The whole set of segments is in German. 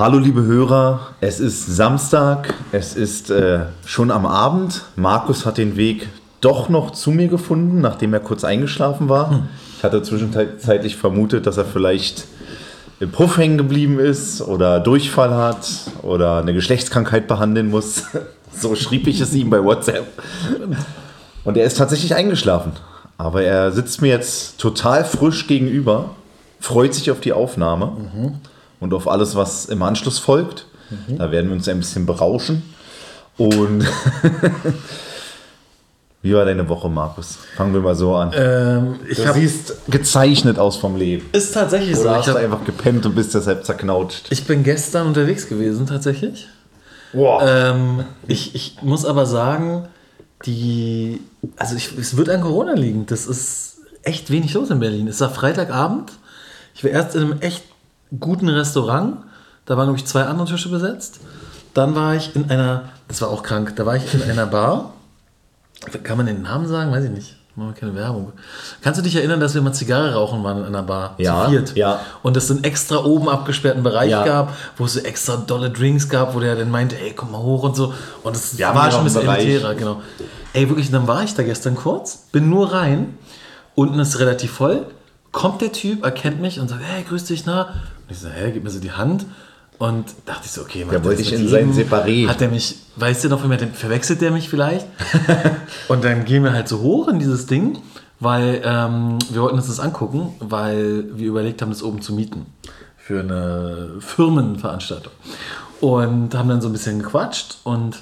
Hallo liebe Hörer, es ist Samstag, es ist äh, schon am Abend. Markus hat den Weg doch noch zu mir gefunden, nachdem er kurz eingeschlafen war. Hm. Ich hatte zwischenzeitlich vermutet, dass er vielleicht im Puff hängen geblieben ist oder Durchfall hat oder eine Geschlechtskrankheit behandeln muss. so schrieb ich es ihm bei WhatsApp. Und er ist tatsächlich eingeschlafen. Aber er sitzt mir jetzt total frisch gegenüber, freut sich auf die Aufnahme mhm. Und auf alles, was im Anschluss folgt. Mhm. Da werden wir uns ein bisschen berauschen. Und wie war deine Woche, Markus? Fangen wir mal so an. Ähm, du siehst gezeichnet aus vom Leben. Ist tatsächlich Oder so. hast ich du einfach gepennt und bist deshalb zerknautscht? Ich bin gestern unterwegs gewesen, tatsächlich. Wow. Ähm, ich, ich muss aber sagen, die, also ich, es wird an Corona liegen. Das ist echt wenig los in Berlin. Es war Freitagabend. Ich war erst in einem echt guten Restaurant. Da waren, glaube ich, zwei andere Tische besetzt. Dann war ich in einer, das war auch krank, da war ich in einer Bar. Kann man den Namen sagen? Weiß ich nicht. Machen wir keine Werbung. Kannst du dich erinnern, dass wir mal Zigarre rauchen waren in einer Bar? Ja. Zu viert. Ja. Und es einen extra oben abgesperrten Bereich ja. gab, wo es so extra dolle Drinks gab, wo der dann meinte, ey, komm mal hoch und so. Und das ja, war schon ein bisschen elitärer, genau. Ey, wirklich, dann war ich da gestern kurz, bin nur rein, unten ist relativ voll, kommt der Typ, erkennt mich und sagt, hey, grüß dich, na? Und ich so, hä, gib mir so die Hand. Und dachte ich so, okay, der wollte ich in sein Separé. Hat der mich, weißt du noch, verwechselt der mich vielleicht? und dann gehen wir halt so hoch in dieses Ding, weil ähm, wir wollten uns das angucken, weil wir überlegt haben, das oben zu mieten. Für eine Firmenveranstaltung. Und haben dann so ein bisschen gequatscht und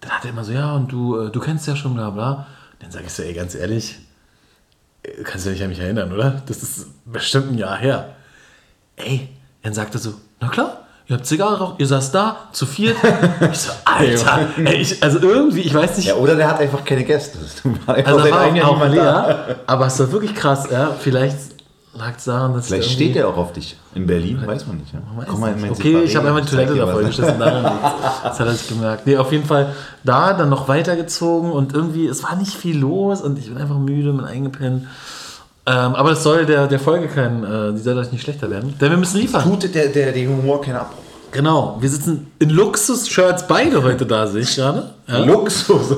dann hat er immer so, ja, und du, äh, du kennst ja schon, bla bla. Dann sage ich so, ey, ganz ehrlich, äh, kannst du dich an mich erinnern, oder? Das ist bestimmt ein Jahr her. Ey, dann sagt er so, na klar, ihr habt Zigarre raucht, ihr saßt da, zu viert. Ich so, Alter, ey, ich, also irgendwie, ich weiß nicht. Ja, oder der hat einfach keine Gäste. also war auch, auch leer, aber es war wirklich krass, ja. Vielleicht lag es daran, dass Vielleicht steht er auch auf dich. In Berlin, weiß man nicht. Ja? Man Komm mal in okay, ich habe einmal die Toilette da vollgeschissen, daran Das hat er sich gemerkt. Nee, auf jeden Fall da, dann noch weitergezogen und irgendwie, es war nicht viel los und ich bin einfach müde, bin eingepennt. Ähm, aber das soll der, der Folge kein, äh, die soll euch nicht schlechter werden. Denn wir müssen liefern. Tut der, der, der Humor keinen Abbruch. Genau, wir sitzen in Luxus-Shirts beide heute da, sehe ich gerade. Ja? Luxus.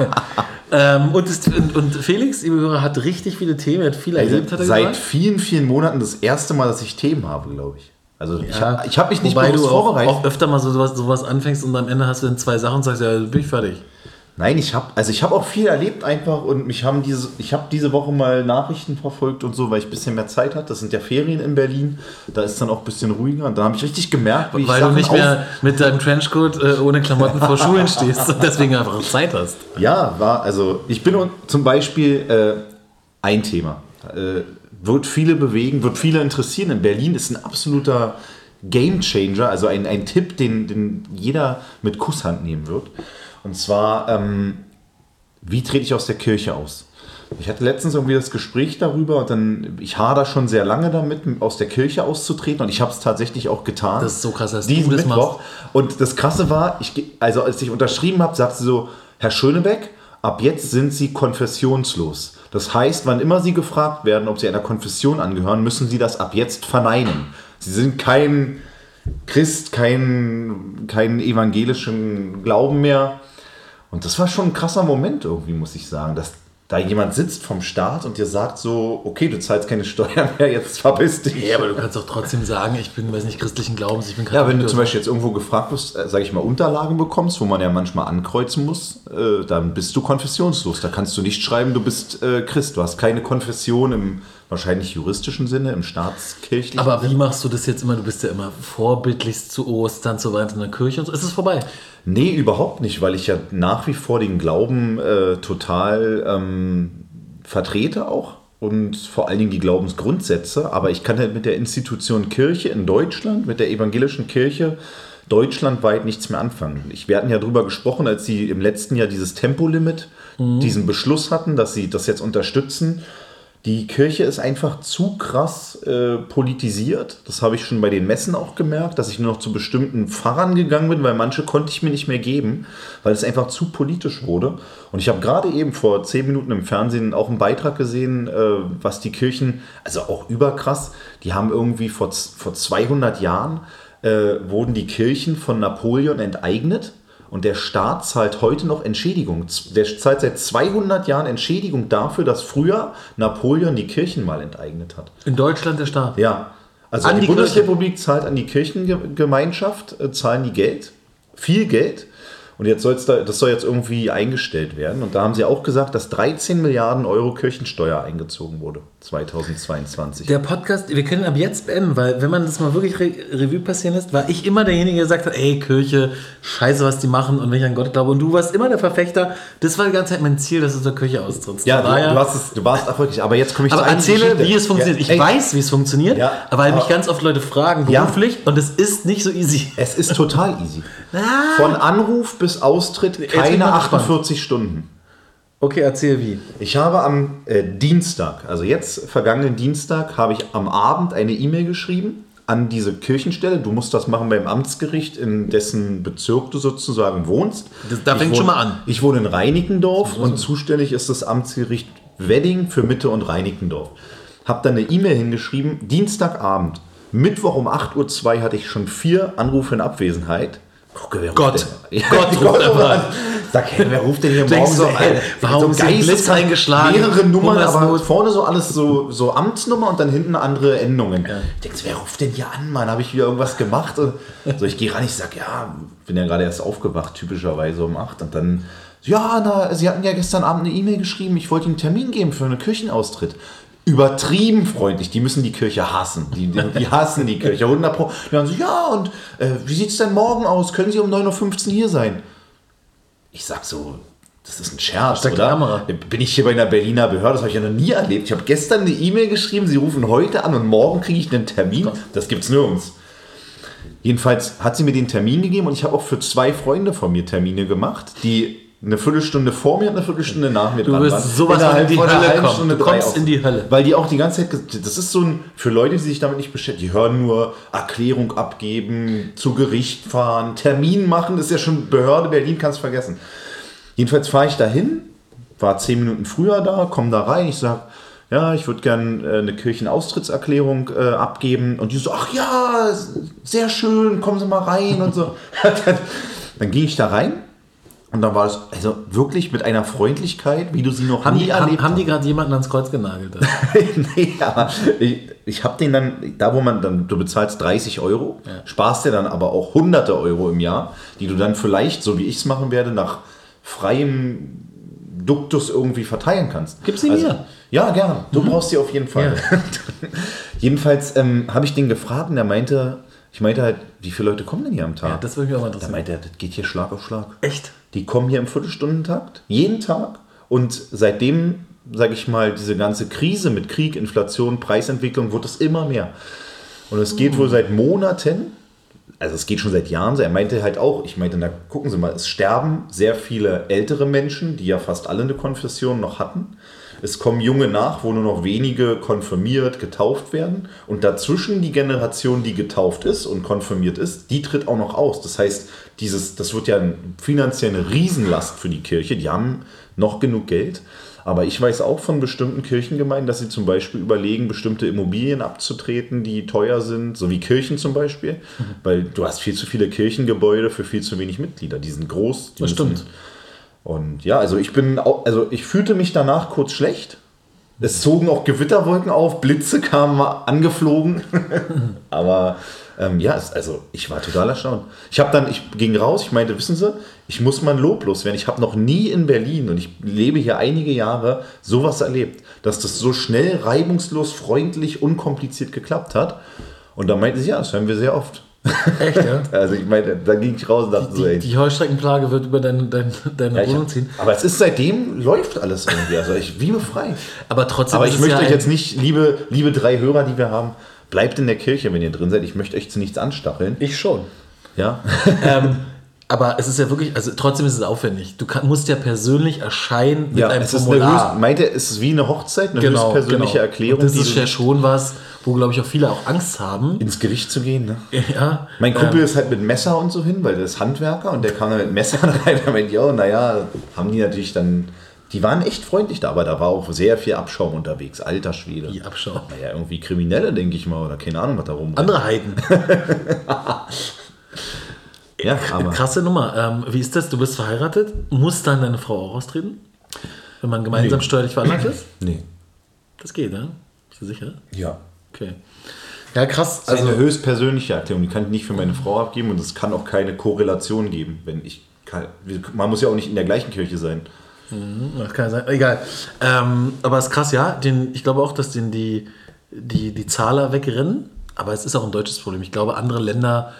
ähm, und, das, und, und, Felix, liebe Hörer, hat richtig viele Themen, hat viel erlebt, hat er Seit gesagt. vielen, vielen Monaten das erste Mal, dass ich Themen habe, glaube ich. Also ja, ich habe ich hab mich nicht Wobei du auch, vorbereitet. auch öfter mal so sowas, sowas anfängst und am Ende hast du dann zwei Sachen und sagst, ja, bin ich fertig. Nein, ich habe also ich habe auch viel erlebt einfach und mich haben diese ich habe diese Woche mal Nachrichten verfolgt und so, weil ich ein bisschen mehr Zeit hatte. Das sind ja Ferien in Berlin, da ist dann auch ein bisschen ruhiger und da habe ich richtig gemerkt, wie weil ich du nicht mehr mit deinem Trenchcoat äh, ohne Klamotten vor Schulen stehst und deswegen einfach Zeit hast. Ja, war also ich bin zum Beispiel äh, ein Thema äh, wird viele bewegen, wird viele interessieren. In Berlin ist ein absoluter Game Changer, also ein, ein Tipp, den, den jeder mit Kusshand nehmen wird. Und zwar, ähm, wie trete ich aus der Kirche aus? Ich hatte letztens irgendwie das Gespräch darüber und dann, ich hader schon sehr lange damit, aus der Kirche auszutreten und ich habe es tatsächlich auch getan. Das ist so krass, dass diesen du das Mittwoch. Machst. Und das Krasse war, ich, also als ich unterschrieben habe, sagte sie so, Herr Schönebeck, ab jetzt sind Sie konfessionslos. Das heißt, wann immer Sie gefragt werden, ob Sie einer Konfession angehören, müssen Sie das ab jetzt verneinen. Sie sind kein Christ, kein, kein evangelischen Glauben mehr. Und das war schon ein krasser Moment irgendwie, muss ich sagen, dass da jemand sitzt vom Staat und dir sagt so, okay, du zahlst keine Steuern mehr, jetzt verpiss dich. Ja, aber du kannst doch trotzdem sagen, ich bin, weiß nicht, christlichen Glaubens, ich bin Ja, wenn du zum Beispiel jetzt irgendwo gefragt wirst, äh, sage ich mal, Unterlagen bekommst, wo man ja manchmal ankreuzen muss, äh, dann bist du konfessionslos. Da kannst du nicht schreiben, du bist äh, Christ. Du hast keine Konfession im wahrscheinlich juristischen Sinne, im staatskirchlichen Aber wie machst du das jetzt immer? Du bist ja immer vorbildlichst zu Ostern, zu Weihnachten in der Kirche und so. Ist es vorbei? Nee, überhaupt nicht, weil ich ja nach wie vor den Glauben äh, total ähm, vertrete auch und vor allen Dingen die Glaubensgrundsätze. Aber ich kann halt mit der Institution Kirche in Deutschland, mit der evangelischen Kirche deutschlandweit nichts mehr anfangen. Ich, wir hatten ja darüber gesprochen, als sie im letzten Jahr dieses Tempolimit, mhm. diesen Beschluss hatten, dass sie das jetzt unterstützen. Die Kirche ist einfach zu krass äh, politisiert. Das habe ich schon bei den Messen auch gemerkt, dass ich nur noch zu bestimmten Pfarrern gegangen bin, weil manche konnte ich mir nicht mehr geben, weil es einfach zu politisch wurde. Und ich habe gerade eben vor zehn Minuten im Fernsehen auch einen Beitrag gesehen, äh, was die Kirchen, also auch überkrass, die haben irgendwie vor, vor 200 Jahren äh, wurden die Kirchen von Napoleon enteignet und der Staat zahlt heute noch Entschädigung. Der zahlt seit 200 Jahren Entschädigung dafür, dass früher Napoleon die Kirchen mal enteignet hat. In Deutschland der Staat. Ja. Also An die, die Bundesrepublik zahlt an die Kirchengemeinschaft, äh, zahlen die Geld, viel Geld. Und jetzt soll's da, das soll jetzt irgendwie eingestellt werden. Und da haben sie auch gesagt, dass 13 Milliarden Euro Kirchensteuer eingezogen wurde 2022. Der Podcast, wir können ab jetzt beenden, weil wenn man das mal wirklich Re Revue passieren lässt, war ich immer derjenige, der gesagt hat, ey, Kirche, scheiße, was die machen und wenn ich an Gott glaube. Und du warst immer der Verfechter. Das war die ganze Zeit mein Ziel, dass du zur Kirche austrittst. ja, du, du, hast es, du warst erfolgreich. Aber jetzt komme ich aber zur eigentlichen erzähle, Geschichte. wie es funktioniert. Ja, ich ey, weiß, wie es funktioniert, Ja, weil mich aber- ganz oft Leute fragen, Ja. beruflich, und es ist nicht so easy. Es ist total easy. Ah. Von Anruf bis Austritt keine ich mal gespannt. 48 Stunden. Okay, erzähl wie. Ich habe am äh, Dienstag, also jetzt vergangenen Dienstag, habe ich am Abend eine E-Mail geschrieben an diese Kirchenstelle. Du musst das machen beim Amtsgericht, in dessen Bezirk du sozusagen wohnst. Das- da Ich fängt wohne- schon mal an. Ich wohne in Reinickendorf und zuständig ist das Amtsgericht Wedding für Mitte und Reinickendorf. Hab dann eine E-Mail hingeschrieben, Dienstagabend, Mittwoch um 8.02 Uhr hatte ich schon vier Anrufe in Abwesenheit. Gucke, wer ruft Gott. Ja, Gott Gott an. Sag, hey, wer ruft denn hier morgen so ey, an? warum ist ein Blitz eingeschlagen? Mehrere Nummern, aber Hungersnot. vorne so alles so, so Amtsnummer und dann hinten andere Endungen. Ich denke, wer ruft denn hier an, Mann? Habe ich wieder irgendwas gemacht? Und so, ich gehe ran, ich sag, ja, bin ja gerade erst aufgewacht, typischerweise um 8. Und dann, ja, na, Sie hatten ja gestern Abend eine E-Mail geschrieben, ich wollte Ihnen einen Termin geben für einen Kirchenaustritt. Übertrieben freundlich, die müssen die Kirche hassen. Die, die, die hassen die Kirche, 100 Pro. Die sagen so, ja, und äh, wie sieht es denn morgen aus? Können Sie um 9.15 Uhr hier sein? Ich sag so, das ist ein Scherz, oder? Kamera. Bin ich hier bei einer Berliner Behörde? Das habe ich ja noch nie erlebt. Ich habe gestern eine E-Mail geschrieben, sie rufen heute an und morgen kriege ich einen Termin. Das gibt's nirgends. Jedenfalls hat sie mir den Termin gegeben und ich habe auch für zwei Freunde von mir Termine gemacht, die eine Viertelstunde vor mir und eine Viertelstunde nach mir Du dran wirst waren. sowas Innerhalb in die Hölle kommen. Stunde, Du kommst in die Hölle. Weil die auch die ganze Zeit, das ist so ein, für Leute, die sich damit nicht beschäftigen, die hören nur Erklärung abgeben, zu Gericht fahren, Termin machen, das ist ja schon Behörde Berlin, kannst vergessen. Jedenfalls fahre ich dahin, war zehn Minuten früher da, komme da rein, ich sage, ja, ich würde gerne äh, eine Kirchenaustrittserklärung äh, abgeben. Und die so, ach ja, sehr schön, kommen Sie mal rein und so. dann, dann ging ich da rein und dann war es also wirklich mit einer Freundlichkeit, wie du sie noch Haben nie die, haben, erlebt haben die hast. gerade jemanden ans Kreuz genagelt? nee, aber ich, ich habe den dann, da wo man dann, du bezahlst 30 Euro, sparst dir dann aber auch hunderte Euro im Jahr, die du dann vielleicht, so wie ich es machen werde, nach freiem Duktus irgendwie verteilen kannst. Also, Gib sie mir. Ja, gern. Du brauchst sie auf jeden Fall. Jedenfalls ähm, habe ich den gefragt und er meinte, ich meinte halt, wie viele Leute kommen denn hier am Tag? Ja, das würde mich auch mal da interessieren. meinte er, das geht hier Schlag auf Schlag. Echt? Die kommen hier im Viertelstundentakt, jeden Tag. Und seitdem, sage ich mal, diese ganze Krise mit Krieg, Inflation, Preisentwicklung, wird es immer mehr. Und es geht wohl seit Monaten, also es geht schon seit Jahren so. Er meinte halt auch, ich meinte, na gucken Sie mal, es sterben sehr viele ältere Menschen, die ja fast alle eine Konfession noch hatten. Es kommen junge nach, wo nur noch wenige konfirmiert, getauft werden. Und dazwischen die Generation, die getauft ist und konfirmiert ist, die tritt auch noch aus. Das heißt, dieses, das wird ja finanziell eine Riesenlast für die Kirche. Die haben noch genug Geld. Aber ich weiß auch von bestimmten Kirchengemeinden, dass sie zum Beispiel überlegen, bestimmte Immobilien abzutreten, die teuer sind, so wie Kirchen zum Beispiel. Weil du hast viel zu viele Kirchengebäude für viel zu wenig Mitglieder. Die sind groß. Die Das stimmt. und ja, also ich bin auch, also ich fühlte mich danach kurz schlecht. Es zogen auch Gewitterwolken auf, Blitze kamen angeflogen. Aber ähm, ja, es, also ich war total erstaunt. Ich habe dann, ich ging raus, ich meinte, wissen Sie, ich muss mal loblos werden. Ich habe noch nie in Berlin und ich lebe hier einige Jahre sowas erlebt, dass das so schnell, reibungslos, freundlich, unkompliziert geklappt hat. Und da meinte sie, ja, das hören wir sehr oft. Echt, ja? Also ich meinte, da ging ich raus und dachte so, Die, ey, die Heuschreckenplage wird über deine, deine, deine ja, Wohnung hab, ziehen. aber es ist seitdem läuft alles irgendwie. Also ich wie befreit. Aber trotzdem Aber ich möchte ja euch jetzt nicht, liebe, liebe drei Hörer, die wir haben, bleibt in der Kirche, wenn ihr drin seid. Ich möchte euch zu nichts anstacheln. Ich schon. Ja. ähm, aber es ist ja wirklich, also trotzdem ist es aufwendig. Du kann, musst ja persönlich erscheinen mit ja, einem es ist Formular. höchst, meint ihr, es ist wie eine Hochzeit, eine höchst persönliche Erklärung, Und das ist ja schon was, wo, glaube ich, auch viele auch Angst haben. ins Gericht zu gehen. Ne? Ja, Mein Kumpel ähm, ist halt mit Messer und so hin, weil der ist Handwerker und der kam da mit Messern rein. Da meint, ja, naja, haben die natürlich dann Die waren echt freundlich da, aber da war auch sehr viel Abschaum unterwegs. Alter Schwede. Die Abschau. Naja, irgendwie Kriminelle, denke ich mal, oder keine Ahnung, was da rum. Andere Heiden. Ja, aber Krasse Nummer. Ähm, wie ist das? Du bist verheiratet? Muss dann deine Frau auch austreten? Wenn man gemeinsam Nee. steuerlich veranlagt ist? nee. Das geht, ne? Bist du sicher? Ja. Okay. Ja, krass. Also Also, eine höchstpersönliche Erklärung, die kann ich nicht für meine Frau abgeben und es kann auch keine Korrelation geben, wenn ich kann, man muss ja auch nicht in der gleichen Kirche sein. das kann sein. Egal. Ähm, aber es ist krass, ja. Den, ich glaube auch, dass den die, die, die Zahler wegrennen. Aber es ist auch ein deutsches Problem. Ich glaube, andere Länder,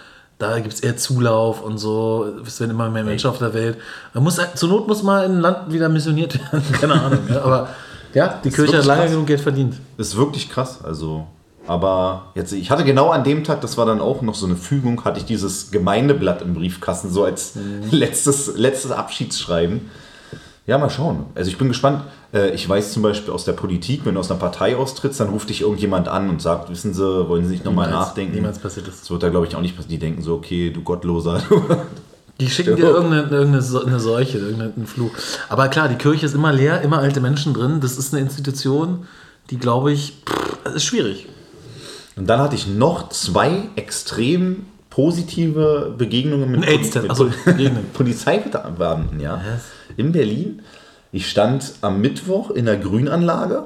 da gibt es eher Zulauf und so. Es werden immer mehr Menschen auf der Welt. Man muss, zur Not muss mal in ein Land wieder missioniert werden. Keine Ahnung. ja. Aber ja, die Kirche hat lange krass. genug Geld verdient. Ist wirklich krass. Also, aber jetzt, ich hatte genau an dem Tag, das war dann auch noch so eine Fügung, hatte ich dieses Gemeindeblatt im Briefkasten, so als letztes, letztes Abschiedsschreiben. Ja, mal schauen. Also ich bin gespannt. Äh, Ich weiß zum Beispiel aus der Politik, wenn du aus einer Partei austrittst, dann ruft dich irgendjemand an und sagt, wissen Sie, wollen Sie nicht nochmal nachdenken? niemals passiert das. Das wird da, glaube ich, auch nicht passieren. Die denken so, okay, du Gottloser. Die schicken dir irgendeine, irgendeine Seuche, irgendeinen Fluch. Aber klar, die Kirche ist immer leer, immer alte Menschen drin. Das ist eine Institution, die, glaube ich, pff, ist schwierig. Und dann hatte ich noch zwei extrem positive Begegnungen mit, AIDS-Test, mit Begegnungen. Polizeibeamten, ja. Was? In Berlin. Ich stand am Mittwoch in der Grünanlage,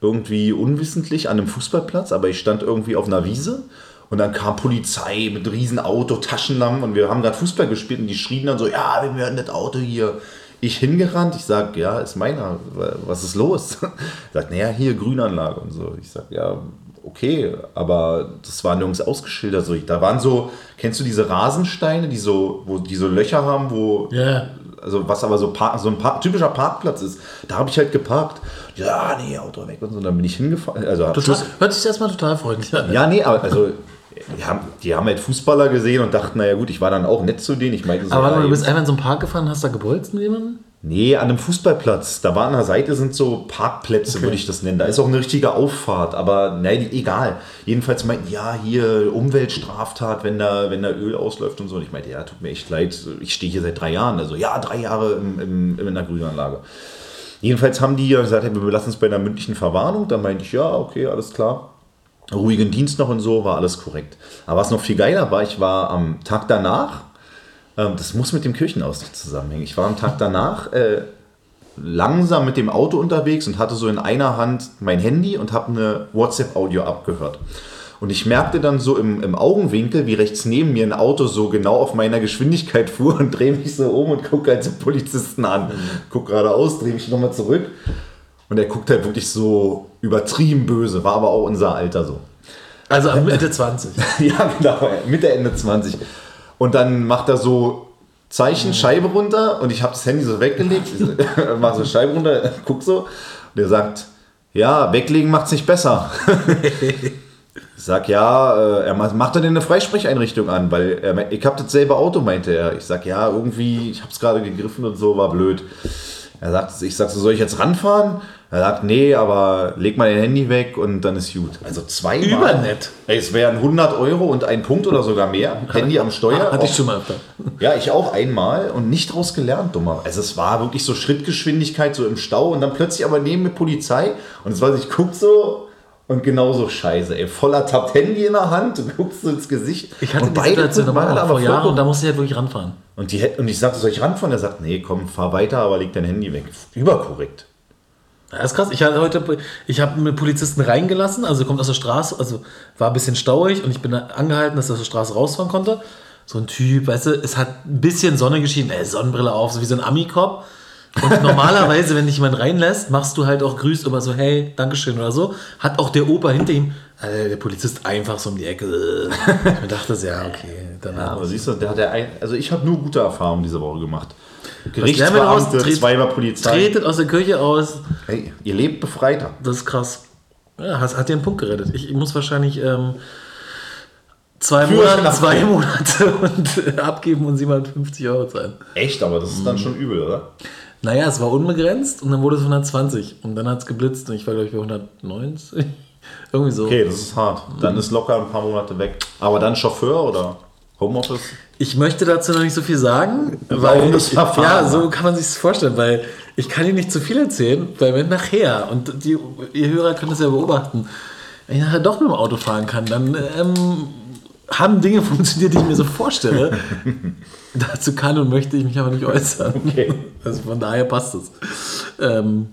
irgendwie unwissentlich an einem Fußballplatz, aber ich stand irgendwie auf einer Wiese und dann kam Polizei mit riesen Auto, Taschenlampen und wir haben gerade Fußball gespielt und die schrien dann so, ja, wir hören das Auto hier. Ich hingerannt, ich sag, ja, ist meiner, was ist los? Sagt, naja, hier Grünanlage und so. Ich sag, ja, okay, aber das war nirgends ausgeschildert. Da waren so, kennst du diese Rasensteine, die so, wo die so Löcher haben, wo Ja. Also was aber so, Park, so ein Park, typischer Parkplatz ist. Da habe ich halt geparkt. Ja, nee, Auto weg und so. Und dann bin ich hingefahren. Also Total, hört sich erstmal total freundlich an. ja, nee, aber also die haben, die haben halt Fußballer gesehen und dachten, naja gut, ich war dann auch nett zu denen. Ich meinte so, Aber du bist einfach in so einen Park gefahren, hast da gebolzt mit jemandem? Nee, an einem Fußballplatz. Da war an der Seite sind so Parkplätze, Okay. würde ich das nennen. Da ist auch eine richtige Auffahrt, aber nein, egal. Jedenfalls meinten, ja, hier Umweltstraftat, wenn da, wenn da Öl ausläuft und so. Und ich meinte, ja, tut mir echt leid, ich stehe hier seit drei Jahren. Also ja, drei Jahre im, im, in der Grünanlage. Jedenfalls haben die gesagt, hey, wir belassen uns bei einer mündlichen Verwarnung. Dann meinte ich, ja, okay, alles klar. Ruhigen Dienst noch und so, war alles korrekt. Aber was noch viel geiler war, ich war am Tag danach, das muss mit dem Kirchenaustritt zusammenhängen. Ich war am Tag danach äh, langsam mit dem Auto unterwegs und hatte so in einer Hand mein Handy und habe eine WhatsApp-Audio abgehört. Und ich merkte dann so im, im Augenwinkel, wie rechts neben mir ein Auto so genau auf meiner Geschwindigkeit fuhr und drehe mich so um und gucke halt so Polizisten an. Guck geradeaus, drehe mich nochmal zurück. Und er guckt halt wirklich so übertrieben böse, war aber auch unser Alter so. Also Mitte 20. Ja, genau, Mitte, Ende 20. Und dann macht er so Zeichen, Scheibe runter und ich habe das Handy so weggelegt, mach so Scheibe runter, guck so und er sagt, ja, weglegen macht's nicht besser. Ich sag, ja, äh, er ma- macht er denn eine Freisprecheinrichtung an, weil er, ich habe das selbe Auto, meinte er. Ich sag, ja, irgendwie, ich habe es gerade gegriffen und so, war blöd. Er sagt, ich sag so, soll ich jetzt ranfahren? Er sagt, nee, aber leg mal dein Handy weg und dann ist gut. Also zweimal. Übernett. Ey, es wären 100 Euro und ein Punkt oder sogar mehr. Handy am Steuer. Hatte ich Auch- schon mal ja, ich auch einmal und nicht draus gelernt, dummer. Also es war wirklich so Schrittgeschwindigkeit so im Stau und dann plötzlich aber neben mir Polizei und es war ich guck so und genauso scheiße, ey. Voller tappt Handy in der Hand, du guckst so ins Gesicht. Ich hatte die Situation auch vor Jahren und da musste ich halt wirklich ranfahren. und, die, und ich sagte, soll ich ranfahren? Er sagt, nee, komm, fahr weiter, aber leg dein Handy weg. Überkorrekt. Ja, ist krass. Ich hatte heute, ich habe einen Polizisten reingelassen, also kommt aus der Straße, also war ein bisschen stauig und ich bin angehalten, dass er aus der Straße rausfahren konnte. So ein Typ, weißt du, es hat ein bisschen Sonne geschienen, ey, Sonnenbrille auf, so wie so ein Ami-Cop. Und normalerweise, wenn dich jemand reinlässt, machst du halt auch grüßt immer so, hey, Dankeschön oder so. Hat auch der Opa hinter ihm, äh, der Polizist einfach so um die Ecke. Ich dachte, so, ja, okay. Dann Ja, aber siehst du, der hat ja ein, also ich habe nur gute Erfahrungen diese Woche gemacht. Gerichtsbeamte, Tret- zweimal Polizei. tretet aus der Kirche aus. Hey, ihr lebt befreiter. Das ist krass. Ja, hat, hat dir einen Punkt gerettet. Ich, ich muss wahrscheinlich ähm, zwei, Monate, zwei abgeben. Monate und, äh, abgeben und 750 Euro zahlen. Echt, aber das ist dann schon übel, oder? Naja, es war unbegrenzt und dann wurde es 120 und dann hat es geblitzt und ich war, glaube ich, bei 190. Irgendwie so. Okay, das ist hart. Dann ist locker ein paar Monate weg. Aber dann Chauffeur oder Homeoffice? Ich möchte dazu noch nicht so viel sagen, weil Laufendes ich, ja, so kann man sich vorstellen, weil ich kann Ihnen nicht zu viel erzählen, weil wenn nachher, und die, ihr Hörer können das ja beobachten, wenn ich nachher doch mit dem Auto fahren kann, dann ähm, haben Dinge funktioniert, die ich mir so vorstelle. Dazu kann und möchte ich mich aber nicht äußern. Okay. Also von daher passt es. Ähm,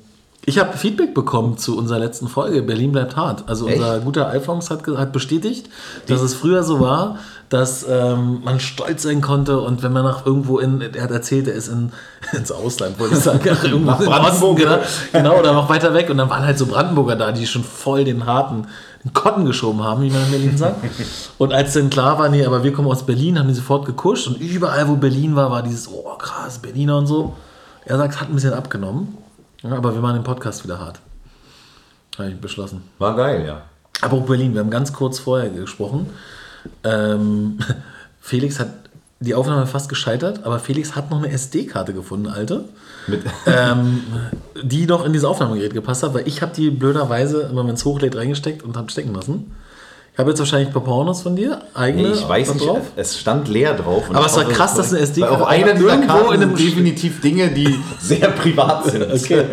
ich habe Feedback bekommen zu unserer letzten Folge. Berlin bleibt hart. Also Echt? unser guter Alphons hat, hat bestätigt, dass es früher so war, dass ähm, man stolz sein konnte und wenn man nach irgendwo in, er hat erzählt, er ist in, ins Ausland, wollte ich sagen, irgendwo Nach Osten, Brandenburg, genau, genau, oder noch weiter weg und dann waren halt so Brandenburger da, die schon voll den harten Kotten geschoben haben, wie man in Berlin sagt. Und als dann klar war, nee, aber wir kommen aus Berlin, haben die sofort gekuscht und überall, wo Berlin war, war dieses, oh krass, Berliner und so. Er sagt, hat ein bisschen abgenommen, ja, aber wir machen den Podcast wieder hart. Habe ich beschlossen. War geil, ja. Aber auch Berlin, wir haben ganz kurz vorher gesprochen. Ähm, Felix hat die Aufnahme fast gescheitert, aber Felix hat noch eine SD-Karte gefunden, alte, ähm, die noch in dieses Aufnahmegerät gepasst hat, weil ich habe die blöderweise immer, wenn es hochlädt, reingesteckt und habe stecken lassen. Ich habe jetzt wahrscheinlich ein paar Pornos von dir, eigene. nee, ich weiß nicht, drauf. es stand leer drauf. Aber es war krass, dass eine SD-Karte Auf einer dieser Karten in einem sind definitiv Dinge, die sehr privat sind. Okay.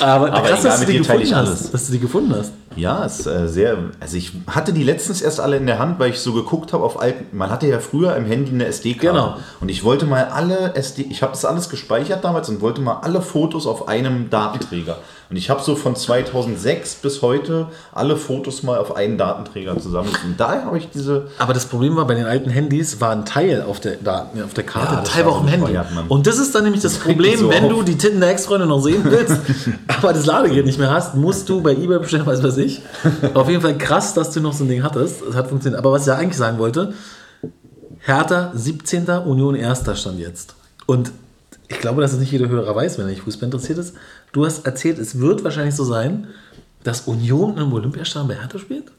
Aber, Aber krass, egal, dass du, die gefunden ich hast, alles. dass du die gefunden hast. Ja, ist äh, sehr. Also ich hatte die letztens erst alle in der Hand, weil ich so geguckt habe auf alten. Man hatte ja früher im Handy eine SD-Karte. Genau. Und ich wollte mal alle SD. Ich habe das alles gespeichert damals und wollte mal alle Fotos auf einem Datenträger. Und ich habe so von 2006 bis heute alle Fotos mal auf einen Datenträger zusammen. Und daher habe ich diese. Aber das Problem war, bei den alten Handys war ein Teil auf der, Daten, auf der Karte, Ja, ein das Teil war auch im Handy. Und das ist dann nämlich das Problem, so wenn auf. du die Titten der Ex-Freundin noch sehen willst, aber das Ladegerät nicht mehr hast, musst du bei eBay bestellen, was weiß ich. Auf jeden Fall krass, dass du noch so ein Ding hattest. Es hat funktioniert. Aber was ich ja eigentlich sagen wollte, Hertha 17. Union 1. stand jetzt. Und ich glaube, dass es nicht jeder Hörer weiß, wenn er nicht Fußball interessiert ist. Du hast erzählt, es wird wahrscheinlich so sein, dass Union im Olympiastadion bei Hertha spielt.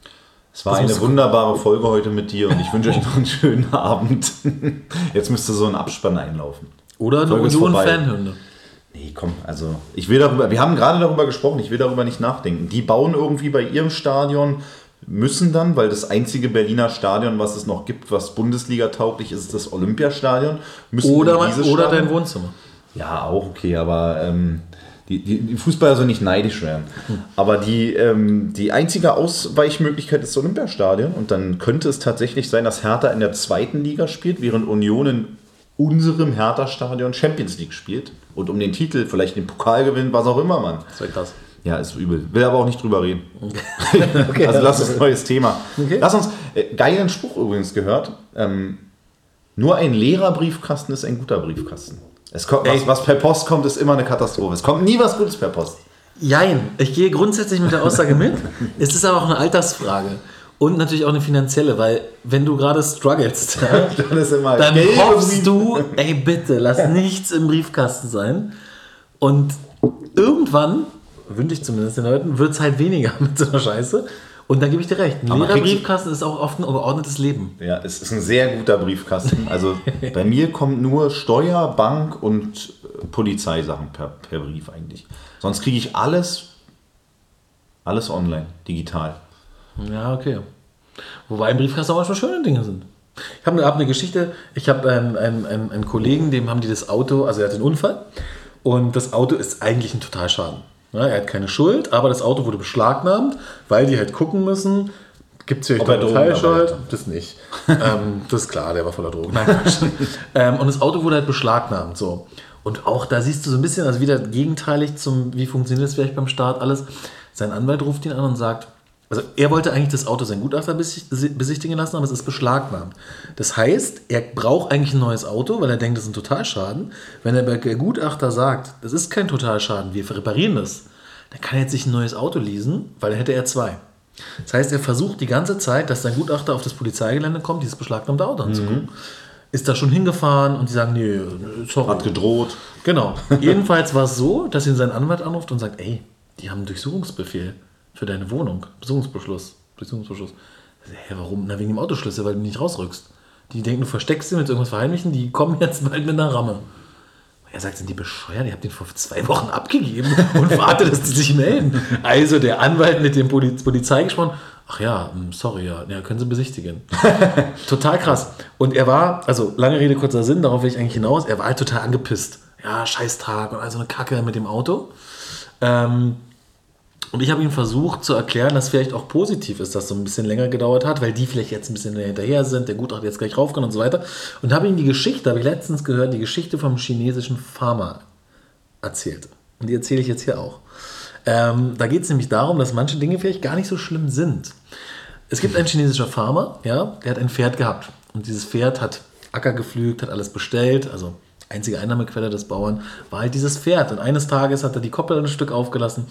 Es war Das eine wunderbare Folge heute mit dir und ich wünsche euch noch einen schönen Abend. Jetzt müsste so ein Abspann einlaufen. Oder eine. Union-Fanhymne. Nee, komm, also ich will darüber, wir haben gerade darüber gesprochen, ich will darüber nicht nachdenken. Die bauen irgendwie bei ihrem Stadion, müssen dann, weil das einzige Berliner Stadion, was es noch gibt, was Bundesliga tauglich ist, ist das Olympiastadion. Müssen Oder, dieses oder dein Wohnzimmer. Ja, auch okay, aber ähm, die, die, die Fußballer sollen nicht neidisch werden. Aber die, ähm, die einzige Ausweichmöglichkeit ist das Olympiastadion und dann könnte es tatsächlich sein, dass Hertha in der zweiten Liga spielt, während Union in unserem Hertha-Stadion Champions League spielt und um den Titel vielleicht den Pokal gewinnt, was auch immer, Mann. Das wäre krass. Ja, ist übel. Will aber auch nicht drüber reden. Okay. Also lass uns ein neues Thema. Okay. Lass uns, äh, geilen Spruch übrigens gehört. Ähm, nur ein leerer Briefkasten ist ein guter Briefkasten. Es kommt, was, was per Post kommt, ist immer eine Katastrophe. Es kommt nie was Gutes per Post. Jein, ich gehe grundsätzlich mit der Aussage mit. es ist aber auch eine Altersfrage. Und natürlich auch eine finanzielle, weil wenn du gerade strugglest, Dann ist immer dann hoffst du, ey bitte, lass nichts im Briefkasten sein. Und irgendwann, wünsche ich zumindest den Leuten, wird es halt weniger mit so einer Scheiße. Und da gebe ich dir recht. Ein Aber leerer Briefkasten ist auch oft ein geordnetes Leben. Ja, es ist ein sehr guter Briefkasten. Also bei mir kommt nur Steuer, Bank und äh, Polizeisachen per, per Brief eigentlich. Sonst kriege ich alles, alles online, digital. Ja, okay. Wobei im Briefkasten auch manchmal schöne Dinge sind. Ich habe hab eine Geschichte. Ich habe einen, einen, einen Kollegen, dem haben die das Auto, also er hat einen Unfall und das Auto ist eigentlich ein Totalschaden. Ja, er hat keine Schuld, aber das Auto wurde beschlagnahmt, weil die halt gucken müssen, gibt es hier Ob dabei Das nicht. ähm, das ist klar, der war voller Drogen. Nein, ähm, und das Auto wurde halt beschlagnahmt. So. Und auch da siehst du so ein bisschen, also wieder gegenteilig zum, wie funktioniert das vielleicht beim Staat alles. Sein Anwalt ruft ihn an und sagt, also er wollte eigentlich das Auto sein Gutachter besicht- besichtigen lassen, aber es ist beschlagnahmt. Das heißt, er braucht eigentlich ein neues Auto, weil er denkt, das ist ein Totalschaden. Wenn der Gutachter sagt, das ist kein Totalschaden, wir reparieren das, dann kann er jetzt sich ein neues Auto leasen, weil dann hätte er zwei. Das heißt, er versucht die ganze Zeit, dass sein Gutachter auf das Polizeigelände kommt, dieses beschlagnahmte Auto anzugucken. Ist da schon hingefahren und die sagen, nee, sorry. Hat gedroht. Genau. Jedenfalls war es so, dass ihn sein Anwalt anruft und sagt, ey, die haben einen Durchsuchungsbefehl für deine Wohnung. Durchsuchungsbeschluss. Ich sag, Hä, warum? Na, wegen dem Autoschlüssel, weil du nicht rausrückst. Die denken, du versteckst sie mit irgendwas verheimlichen, die kommen jetzt bald mit einer Ramme. Er sagt, sind die bescheuert? Ihr habt den vor zwei Wochen abgegeben und wartet, dass die sich melden. Also der Anwalt mit dem Poliz Polizei gesprochen. Ach ja, hm, sorry, ja, ja können Sie besichtigen. total krass. Und er war, also lange Rede, kurzer Sinn, darauf will ich eigentlich hinaus, er war halt total angepisst. ja, scheiß Tag und also eine Kacke mit dem Auto. Ähm, und ich habe ihm versucht zu erklären, dass vielleicht auch positiv ist, dass so ein bisschen länger gedauert hat, weil die vielleicht jetzt ein bisschen hinterher sind, der Gutachter jetzt gleich raufkommt und so weiter. Und habe ihm die Geschichte, habe ich letztens gehört, die Geschichte vom chinesischen Farmer erzählt. Und die erzähle ich jetzt hier auch. Ähm, da geht es nämlich darum, dass manche Dinge vielleicht gar nicht so schlimm sind. Es gibt einen chinesischer Farmer, ja, der hat ein Pferd gehabt. Und dieses Pferd hat Acker gepflügt, hat alles bestellt, also einzige Einnahmequelle des Bauern war halt dieses Pferd. Und eines Tages hat er die Koppel ein Stück aufgelassen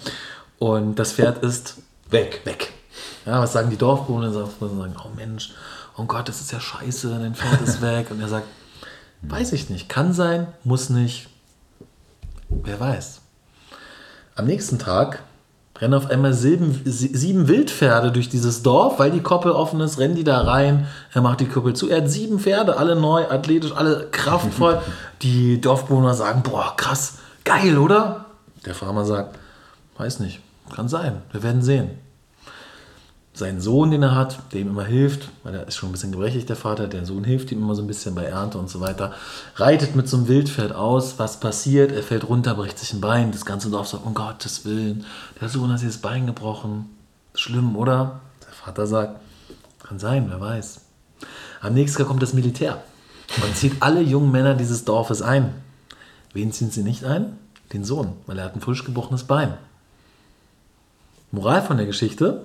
und das Pferd ist weg. Weg. Ja, was sagen die Dorfbewohner? Sie sagen, oh Mensch, oh Gott, das ist ja scheiße, dein Pferd ist weg. Und er sagt, weiß ich nicht, kann sein, muss nicht, wer weiß. Am nächsten Tag rennen auf einmal sieben, sieben Wildpferde durch dieses Dorf, weil die Koppel offen ist, rennen die da rein, er macht die Koppel zu. Er hat sieben Pferde, alle neu, athletisch, alle kraftvoll. Die Dorfbewohner sagen, boah, krass, geil, oder? Der Farmer sagt, weiß nicht, kann sein, wir werden sehen. Sein Sohn, den er hat, der ihm immer hilft, weil er ist schon ein bisschen gebrechlich, der Vater, der Sohn hilft ihm immer so ein bisschen bei Ernte und so weiter, reitet mit so einem Wildpferd aus, was passiert, er fällt runter, bricht sich ein Bein, das ganze Dorf sagt, um Gottes Willen, der Sohn hat sich das Bein gebrochen, schlimm, oder? Der Vater sagt, kann sein, wer weiß. Am nächsten Tag kommt das Militär und zieht alle jungen Männer dieses Dorfes ein. Wen ziehen sie nicht ein? Den Sohn, weil er hat ein frisch gebrochenes Bein. Moral von der Geschichte,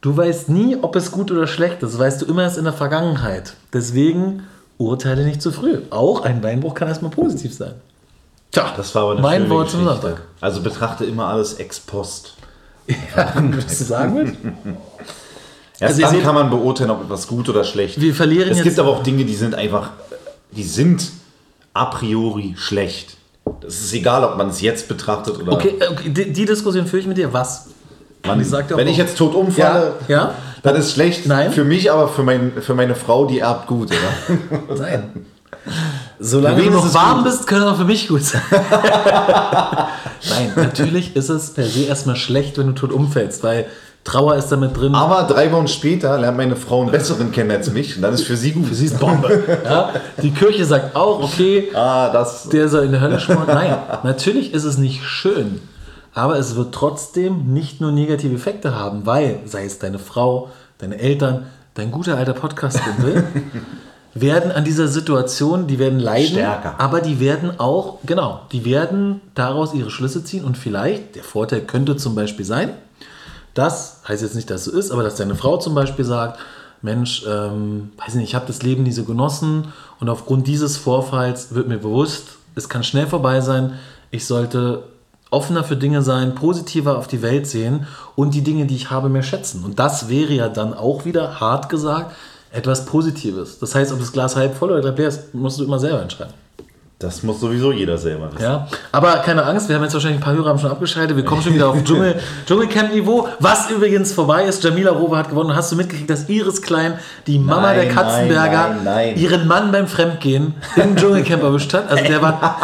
du weißt nie, ob es gut oder schlecht ist. Das weißt du immer erst in der Vergangenheit. Deswegen urteile nicht zu früh. Auch ein Beinbruch kann erstmal positiv sein. Tja, das war aber eine mein schöne Wort zum. Sonntag. Also betrachte immer alles ex post. Ja, würdest du sagen mit? Erst Also dann seht- kann man beurteilen, ob etwas gut oder schlecht Wir verlieren Es jetzt- gibt aber auch Dinge, die sind einfach, die sind a priori schlecht. Es ist egal, ob man es jetzt betrachtet oder Okay, äh, okay die, die Diskussion führe ich mit dir. Was? man, ich sag dir auch wenn ich jetzt tot umfalle, Ja, ja. dann ist schlecht Nein. für mich, aber für, mein, für meine Frau, die erbt gut, oder? Nein. Solange du noch warm gut? bist, kann es auch für mich gut sein. Nein, natürlich ist es per se erstmal schlecht, wenn du tot umfällst, weil Trauer ist damit drin. aber drei Wochen später lernt meine Frau einen besseren kennen als mich und dann ist für sie gut. Sie ist Bombe. Ja? Die Kirche sagt auch, okay, Ah, das. der soll in der Hölle schmoren. Nein, natürlich ist es nicht schön, aber es wird trotzdem nicht nur negative Effekte haben, weil, sei es deine Frau, deine Eltern, dein guter alter Podcast-Kumpel, werden an dieser Situation, die werden leiden, Stärker. aber die werden auch, genau, die werden daraus ihre Schlüsse ziehen und vielleicht, der Vorteil könnte zum Beispiel sein, das heißt jetzt nicht, dass es so ist, aber dass deine Frau zum Beispiel sagt, Mensch, ähm, weiß nicht, ich habe das Leben nie so genossen und aufgrund dieses Vorfalls wird mir bewusst, es kann schnell vorbei sein, ich sollte offener für Dinge sein, positiver auf die Welt sehen und die Dinge, die ich habe, mehr schätzen. Und das wäre ja dann auch wieder, hart gesagt, etwas Positives. Das heißt, ob das Glas halb voll oder halb leer ist, musst du immer selber entscheiden. Das muss sowieso jeder selber wissen. Ja, aber keine Angst, wir haben jetzt wahrscheinlich ein paar Hörer haben schon abgeschaltet. Wir kommen schon wieder auf Dschungel, Dschungelcamp-Niveau. Was übrigens vorbei ist, Jamila Rowe hat gewonnen. Hast du mitgekriegt, dass Iris Klein, die Mama Nein, der Katzenberger, nein, nein, ihren Mann beim Fremdgehen im Dschungelcamp erwischt hat? Also der war.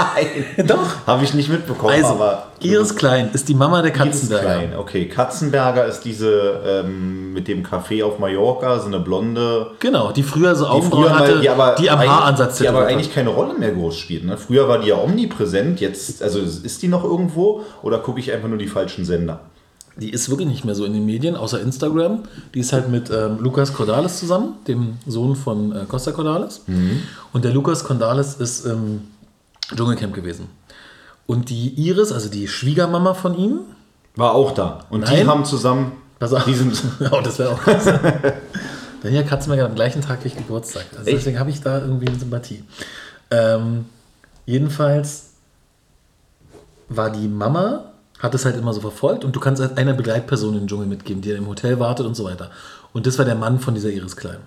Doch. Habe ich nicht mitbekommen, Also, aber. Iris Klein ist die Mama der Iris Katzenberger. Klein, okay. Katzenberger ist diese ähm, mit dem Café auf Mallorca, so eine blonde. Genau, die früher so Augenbrauen hatte, die, aber die am Haaransatz Die aber eigentlich keine Rolle mehr groß spielt. Ne? Früher war die ja omnipräsent, jetzt, also ist die noch irgendwo oder gucke ich einfach nur die falschen Sender? Die ist wirklich nicht mehr so in den Medien, außer Instagram. Die ist halt mit ähm, Lukas Cordalis zusammen, dem Sohn von äh, Costa Cordalis. Und der Lukas Cordalis ist im Dschungelcamp gewesen. Und die Iris, also die Schwiegermama von ihm, War auch da. Und die Nein. haben zusammen. pass auf, Die sind, oh, das wäre auch krass. Daniel Katzenberger am gleichen Tag wie ich Geburtstag. Also Echt? deswegen habe ich da irgendwie eine Sympathie. Ähm, jedenfalls war die Mama, hat es halt immer so verfolgt und du kannst als einer Begleitperson in den Dschungel mitgeben, die im Hotel wartet und so weiter. Und das war der Mann von dieser Iris Klein.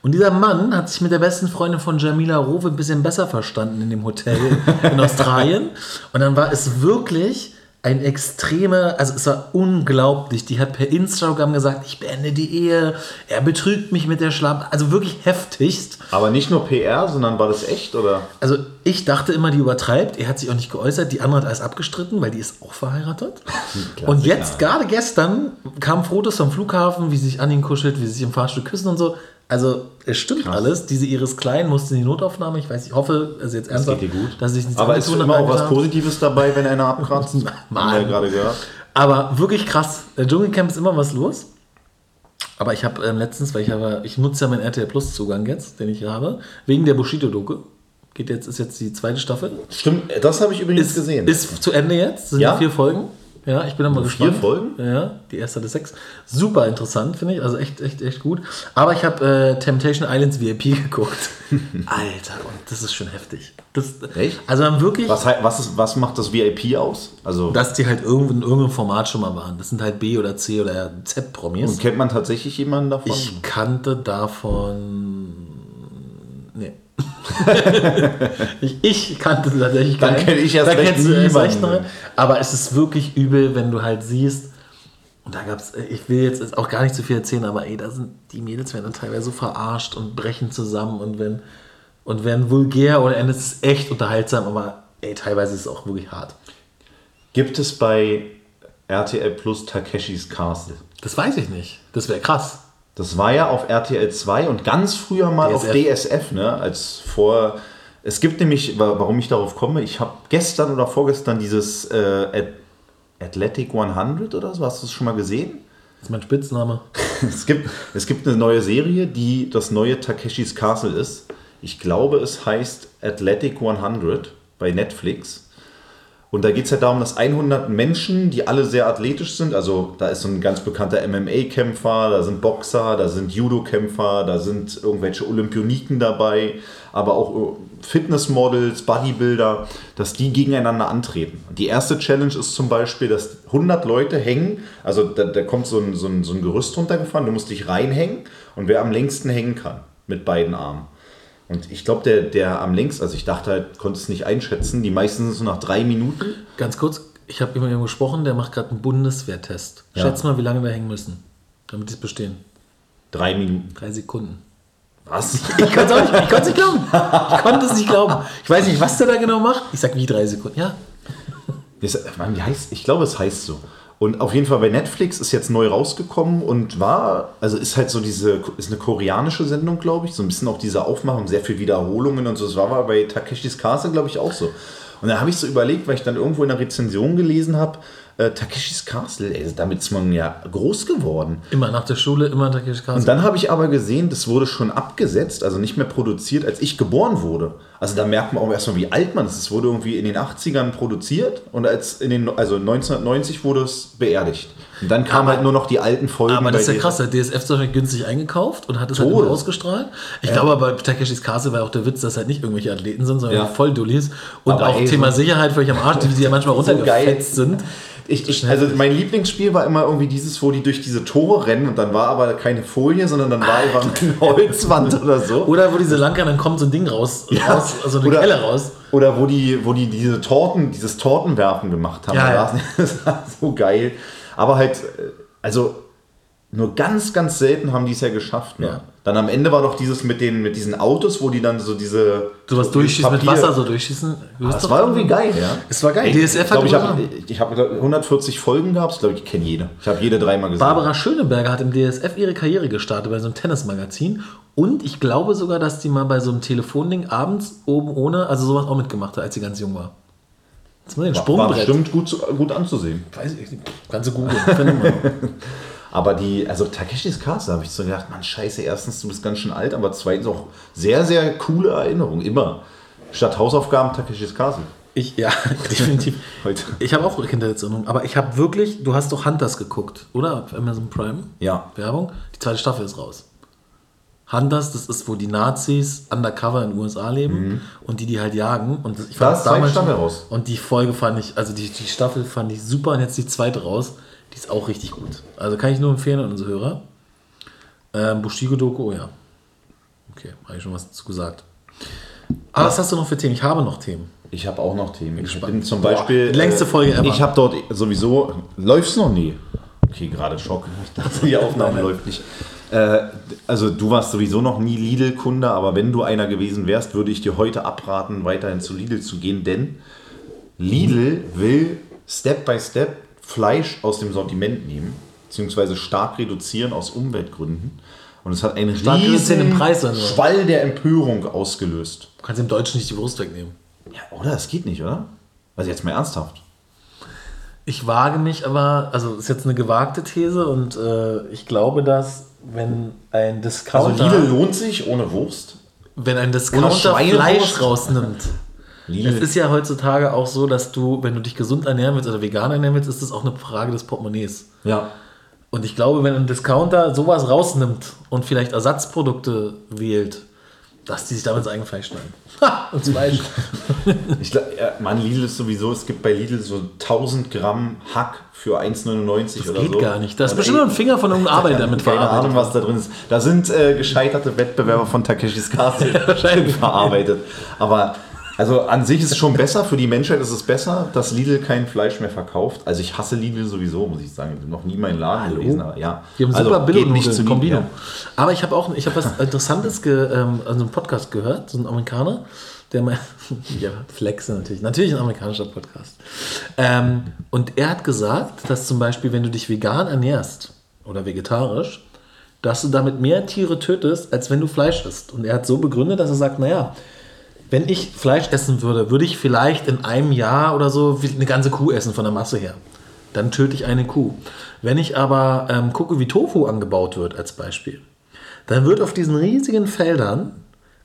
Und dieser Mann hat sich mit der besten Freundin von Jamila Rowe ein bisschen besser verstanden in dem Hotel in Australien. Und dann war es wirklich ein extremer, also es war unglaublich. Die hat per Instagram gesagt, ich beende die Ehe, er betrügt mich mit der Schlamm. Also wirklich heftigst. aber nicht nur PR, sondern war das echt oder? Also ich dachte immer, die übertreibt. Er hat sich auch nicht geäußert. Die andere hat alles abgestritten, weil die ist auch verheiratet. Und jetzt, gerade gestern, kamen Fotos vom Flughafen, wie sie sich an ihn kuschelt, wie sie sich im Fahrstuhl küssen und so. Also es stimmt Krass. alles. Diese Iris Klein musste in die Notaufnahme. Ich weiß, ich hoffe, also jetzt ernsthaft, dir gut. dass ich nichts Aber ist immer auch was Positives dabei, wenn einer abkratzt? Ja gerade gehört. Aber wirklich krass. Der Dschungelcamp ist immer was los. Aber ich habe ähm, letztens, weil ich habe, ich nutze ja meinen RTL Plus Zugang jetzt, den ich habe, wegen der Bushido-Doku. Geht jetzt, ist jetzt die zweite Staffel. Stimmt, das habe ich übrigens Ist, gesehen. ist zu Ende jetzt. Sind Ja? vier Folgen. Ja, ich bin da mal Vier gespannt. Folgen? Ja, die erste hatte sechs. Super interessant, finde ich. Also echt, echt, echt gut. Aber ich habe äh, Temptation Islands VIP geguckt. Alter, und das ist schon heftig. Das, Echt? Also dann wirklich, was, was, ist, was macht das VIP aus? Also dass die halt irgendwo in irgendeinem Format schon mal waren. Das sind halt B oder C oder Z-Promis. und kennt man tatsächlich jemanden davon? Ich kannte davon. Nee. ich, ich kannte tatsächlich Dann keinen. kenn ich erst Da recht erst recht noch. Aber es ist wirklich übel, wenn du halt siehst. Und da gab's, ich will jetzt auch gar nicht zu viel erzählen, aber ey, da sind die Mädels werden dann teilweise so verarscht und brechen zusammen und wenn und werden vulgär oder es ist echt unterhaltsam, aber ey, teilweise ist es auch wirklich hart. Gibt es bei RTL Plus Takeshis Castle? Das weiß ich nicht. Das wäre krass. Das war ja auf RTL 2 und ganz früher mal auf DSF. DSF, ne? Als vor. Es gibt nämlich, wa- warum ich darauf komme, ich habe gestern oder vorgestern dieses äh, At- Athletic 100 oder so, hast du das schon mal gesehen? Das ist mein Spitzname. Es gibt, es gibt eine neue Serie, die das neue Takeshis Castle ist. Ich glaube, es heißt Athletic 100 bei Netflix. Und da geht es ja darum, dass 100 Menschen, die alle sehr athletisch sind, also da ist so ein ganz bekannter MMA-Kämpfer, da sind Boxer, da sind Judo-Kämpfer, da sind irgendwelche Olympioniken dabei, aber auch äh, Fitnessmodels, Bodybuilder, dass die gegeneinander antreten. Die erste Challenge ist zum Beispiel, dass 100 Leute hängen, also da, da kommt so ein, so, ein, so ein Gerüst runtergefahren, du musst dich reinhängen und wer am längsten hängen kann mit beiden Armen. Und ich glaube, der, der am längsten, also ich dachte halt, konnte es nicht einschätzen, die meisten sind so nach drei Minuten. Ganz kurz, ich habe jemanden gesprochen, der macht gerade einen Bundeswehrtest. Ja. Schätz mal, wie lange wir hängen müssen, damit die es bestehen. Drei Minuten. Drei Sekunden. Was? Ich konnte es nicht, ich nicht glauben. Ich konnte es nicht glauben. Ich weiß nicht, was der da genau macht. Ich sag wie drei Sekunden. Ja. Mann, wie heißt, ich glaube, es heißt so. Und auf jeden Fall bei Netflix ist jetzt neu rausgekommen und war, also ist halt so diese, ist eine koreanische Sendung, glaube ich, so ein bisschen auch diese Aufmachung, sehr viel Wiederholungen und so. Das war aber bei Takeshis Castle, glaube ich, auch so. Und da habe ich so überlegt, weil ich dann irgendwo in einer Rezension gelesen habe, äh, Takeshis Castle, ey, damit ist man ja groß geworden. Immer nach der Schule, immer Takeshi Castle. Und dann habe ich aber gesehen, das wurde schon abgesetzt, also nicht mehr produziert, als ich geboren wurde. Also da merkt man auch erstmal, wie alt man ist. Es wurde irgendwie in den 80ern produziert und als in den, also 1990 wurde es beerdigt. Und dann kamen Aber- halt nur noch die alten Folgen. Aber das ist ja DSF. krass, der DSF zum Beispiel günstig eingekauft und hat es halt immer ausgestrahlt. Ich glaube, bei Takeshis Castle war auch der Witz, dass halt nicht irgendwelche Athleten sind, sondern Ja. Volldullis. Und Aber auch ey, Thema so- Sicherheit völlig am Arsch, die, ja manchmal So geil. runtergefetzt sind. Ich, ich, also mein Lieblingsspiel war immer irgendwie dieses, wo die durch diese Tore rennen und dann war aber keine Folie, sondern dann war einfach eine Holzwand oder so. Oder wo diese Lanka, dann kommt so ein Ding raus, Ja. raus also eine Oder- Kelle raus. Oder wo die, wo die diese Torten, dieses Tortenwerfen gemacht haben. Ja, ja. Das war so geil. Aber halt, äh, also nur ganz, ganz selten haben die es ja geschafft. Ne? Ja. Dann am Ende war doch dieses mit, den, mit diesen Autos, wo die dann so diese. Sowas so durchschießen, mit Papier- Wasser so durchschießen. Ah, Das war irgendwie geil, ja. Es war geil. Ey, DSF ich hat glaube, ich habe ich hab 140 Folgen gehabt. Ich glaube, ich kenne jede. Ich habe jede dreimal gesehen. Barbara Schöneberger hat im DSF ihre Karriere gestartet bei so einem Tennismagazin. Und ich glaube sogar, dass die mal bei so einem Telefonding abends oben ohne, also sowas auch mitgemacht hat, als sie ganz jung war. Jetzt mal den war, war bestimmt gut, gut anzusehen. Weiß ich nicht. Kannst du googeln. Aber die, also Takeshis Castle habe ich so gedacht, man, scheiße, erstens, du bist ganz schön alt, aber zweitens auch sehr, sehr coole Erinnerung. Immer. Statt Hausaufgaben Takeshis Castle. Ich, ja, definitiv. Heute. Ich habe auch Kindheitserinnerungen, aber ich habe wirklich, du hast doch Hunters geguckt, oder? Auf Amazon Prime? Ja. Werbung. Die zweite Staffel ist raus. Hunters, das ist, wo die Nazis undercover in den USA leben und die die halt jagen. Und ich Mhm. Da ist zweite damals Staffel raus. Und die Folge fand ich, also die, die Staffel fand ich super und jetzt die zweite raus. Die ist auch richtig gut. Also kann ich nur empfehlen an unsere Hörer. Ähm, Bushido-Doku, oh ja. Okay, habe ich schon was dazu gesagt. Aber was hast du noch für Themen? Ich habe noch Themen. Ich habe auch noch Themen. Ich bin zum Boah, Beispiel. die längste äh, Folge ever. Ich habe dort sowieso. Läuft's noch nie? Okay, gerade Schock. Ich dachte, die Aufnahme läuft nicht. Äh, also, du warst sowieso noch nie Lidl-Kunde, aber wenn du einer gewesen wärst, würde ich dir heute abraten, weiterhin zu Lidl zu gehen, denn Lidl will Step by Step Fleisch aus dem Sortiment nehmen, beziehungsweise stark reduzieren aus Umweltgründen. Und es hat einen riesen Preis nur. Schwall der Empörung ausgelöst. Du kannst im Deutschen nicht die Wurst wegnehmen. Ja, oder? Das geht nicht, oder? Also jetzt mal ernsthaft. Ich wage mich aber, also ist jetzt eine gewagte These und äh, ich glaube, dass wenn ein Also Discounter, Lidl lohnt sich ohne Wurst. wenn ein Discounter? Fleisch rausnimmt. Lidl. Es ist ja heutzutage auch so, dass du, wenn du dich gesund ernähren willst oder vegan ernähren willst, ist das auch eine Frage des Portemonnaies. ja. Und ich glaube, wenn ein Discounter sowas rausnimmt und vielleicht Ersatzprodukte wählt, dass die sich damit ins eigene Fleisch schneiden. Ha! Und Fleisch. Ich glaub, ja, Mann, Lidl ist sowieso, es gibt bei Lidl so 1000 Gramm Hack für 1,99 oder Geht so. gar nicht. Da ist bestimmt nur ein Finger von irgendeinem Arbeiter damit Keine verarbeitet. Ahnung, was da drin ist. Da sind äh, gescheiterte Wettbewerber von Takeshis Castle wahrscheinlich. verarbeitet. Aber also an sich ist es schon besser, für die Menschheit ist es besser, dass Lidl kein Fleisch mehr verkauft. Also ich hasse Lidl sowieso, muss ich sagen. Ich habe noch nie meinen Laden gelesen, aber ja. Die haben also, super billo nicht zu Lidl, ja. Aber ich habe auch ich hab was Interessantes ge, ähm, also einen Podcast gehört, so ein Amerikaner, der mal, ja, Flex natürlich, natürlich ein amerikanischer Podcast. Ähm, und er hat gesagt, dass zum Beispiel, wenn du dich vegan ernährst oder vegetarisch, dass du damit mehr Tiere tötest, als wenn du Fleisch isst. Und er hat so begründet, dass er sagt, naja, wenn ich Fleisch essen würde, würde ich vielleicht in einem Jahr oder so eine ganze Kuh essen von der Masse her. Dann töte ich eine Kuh. Wenn ich aber ähm, gucke, wie Tofu angebaut wird als Beispiel, dann wird auf diesen riesigen Feldern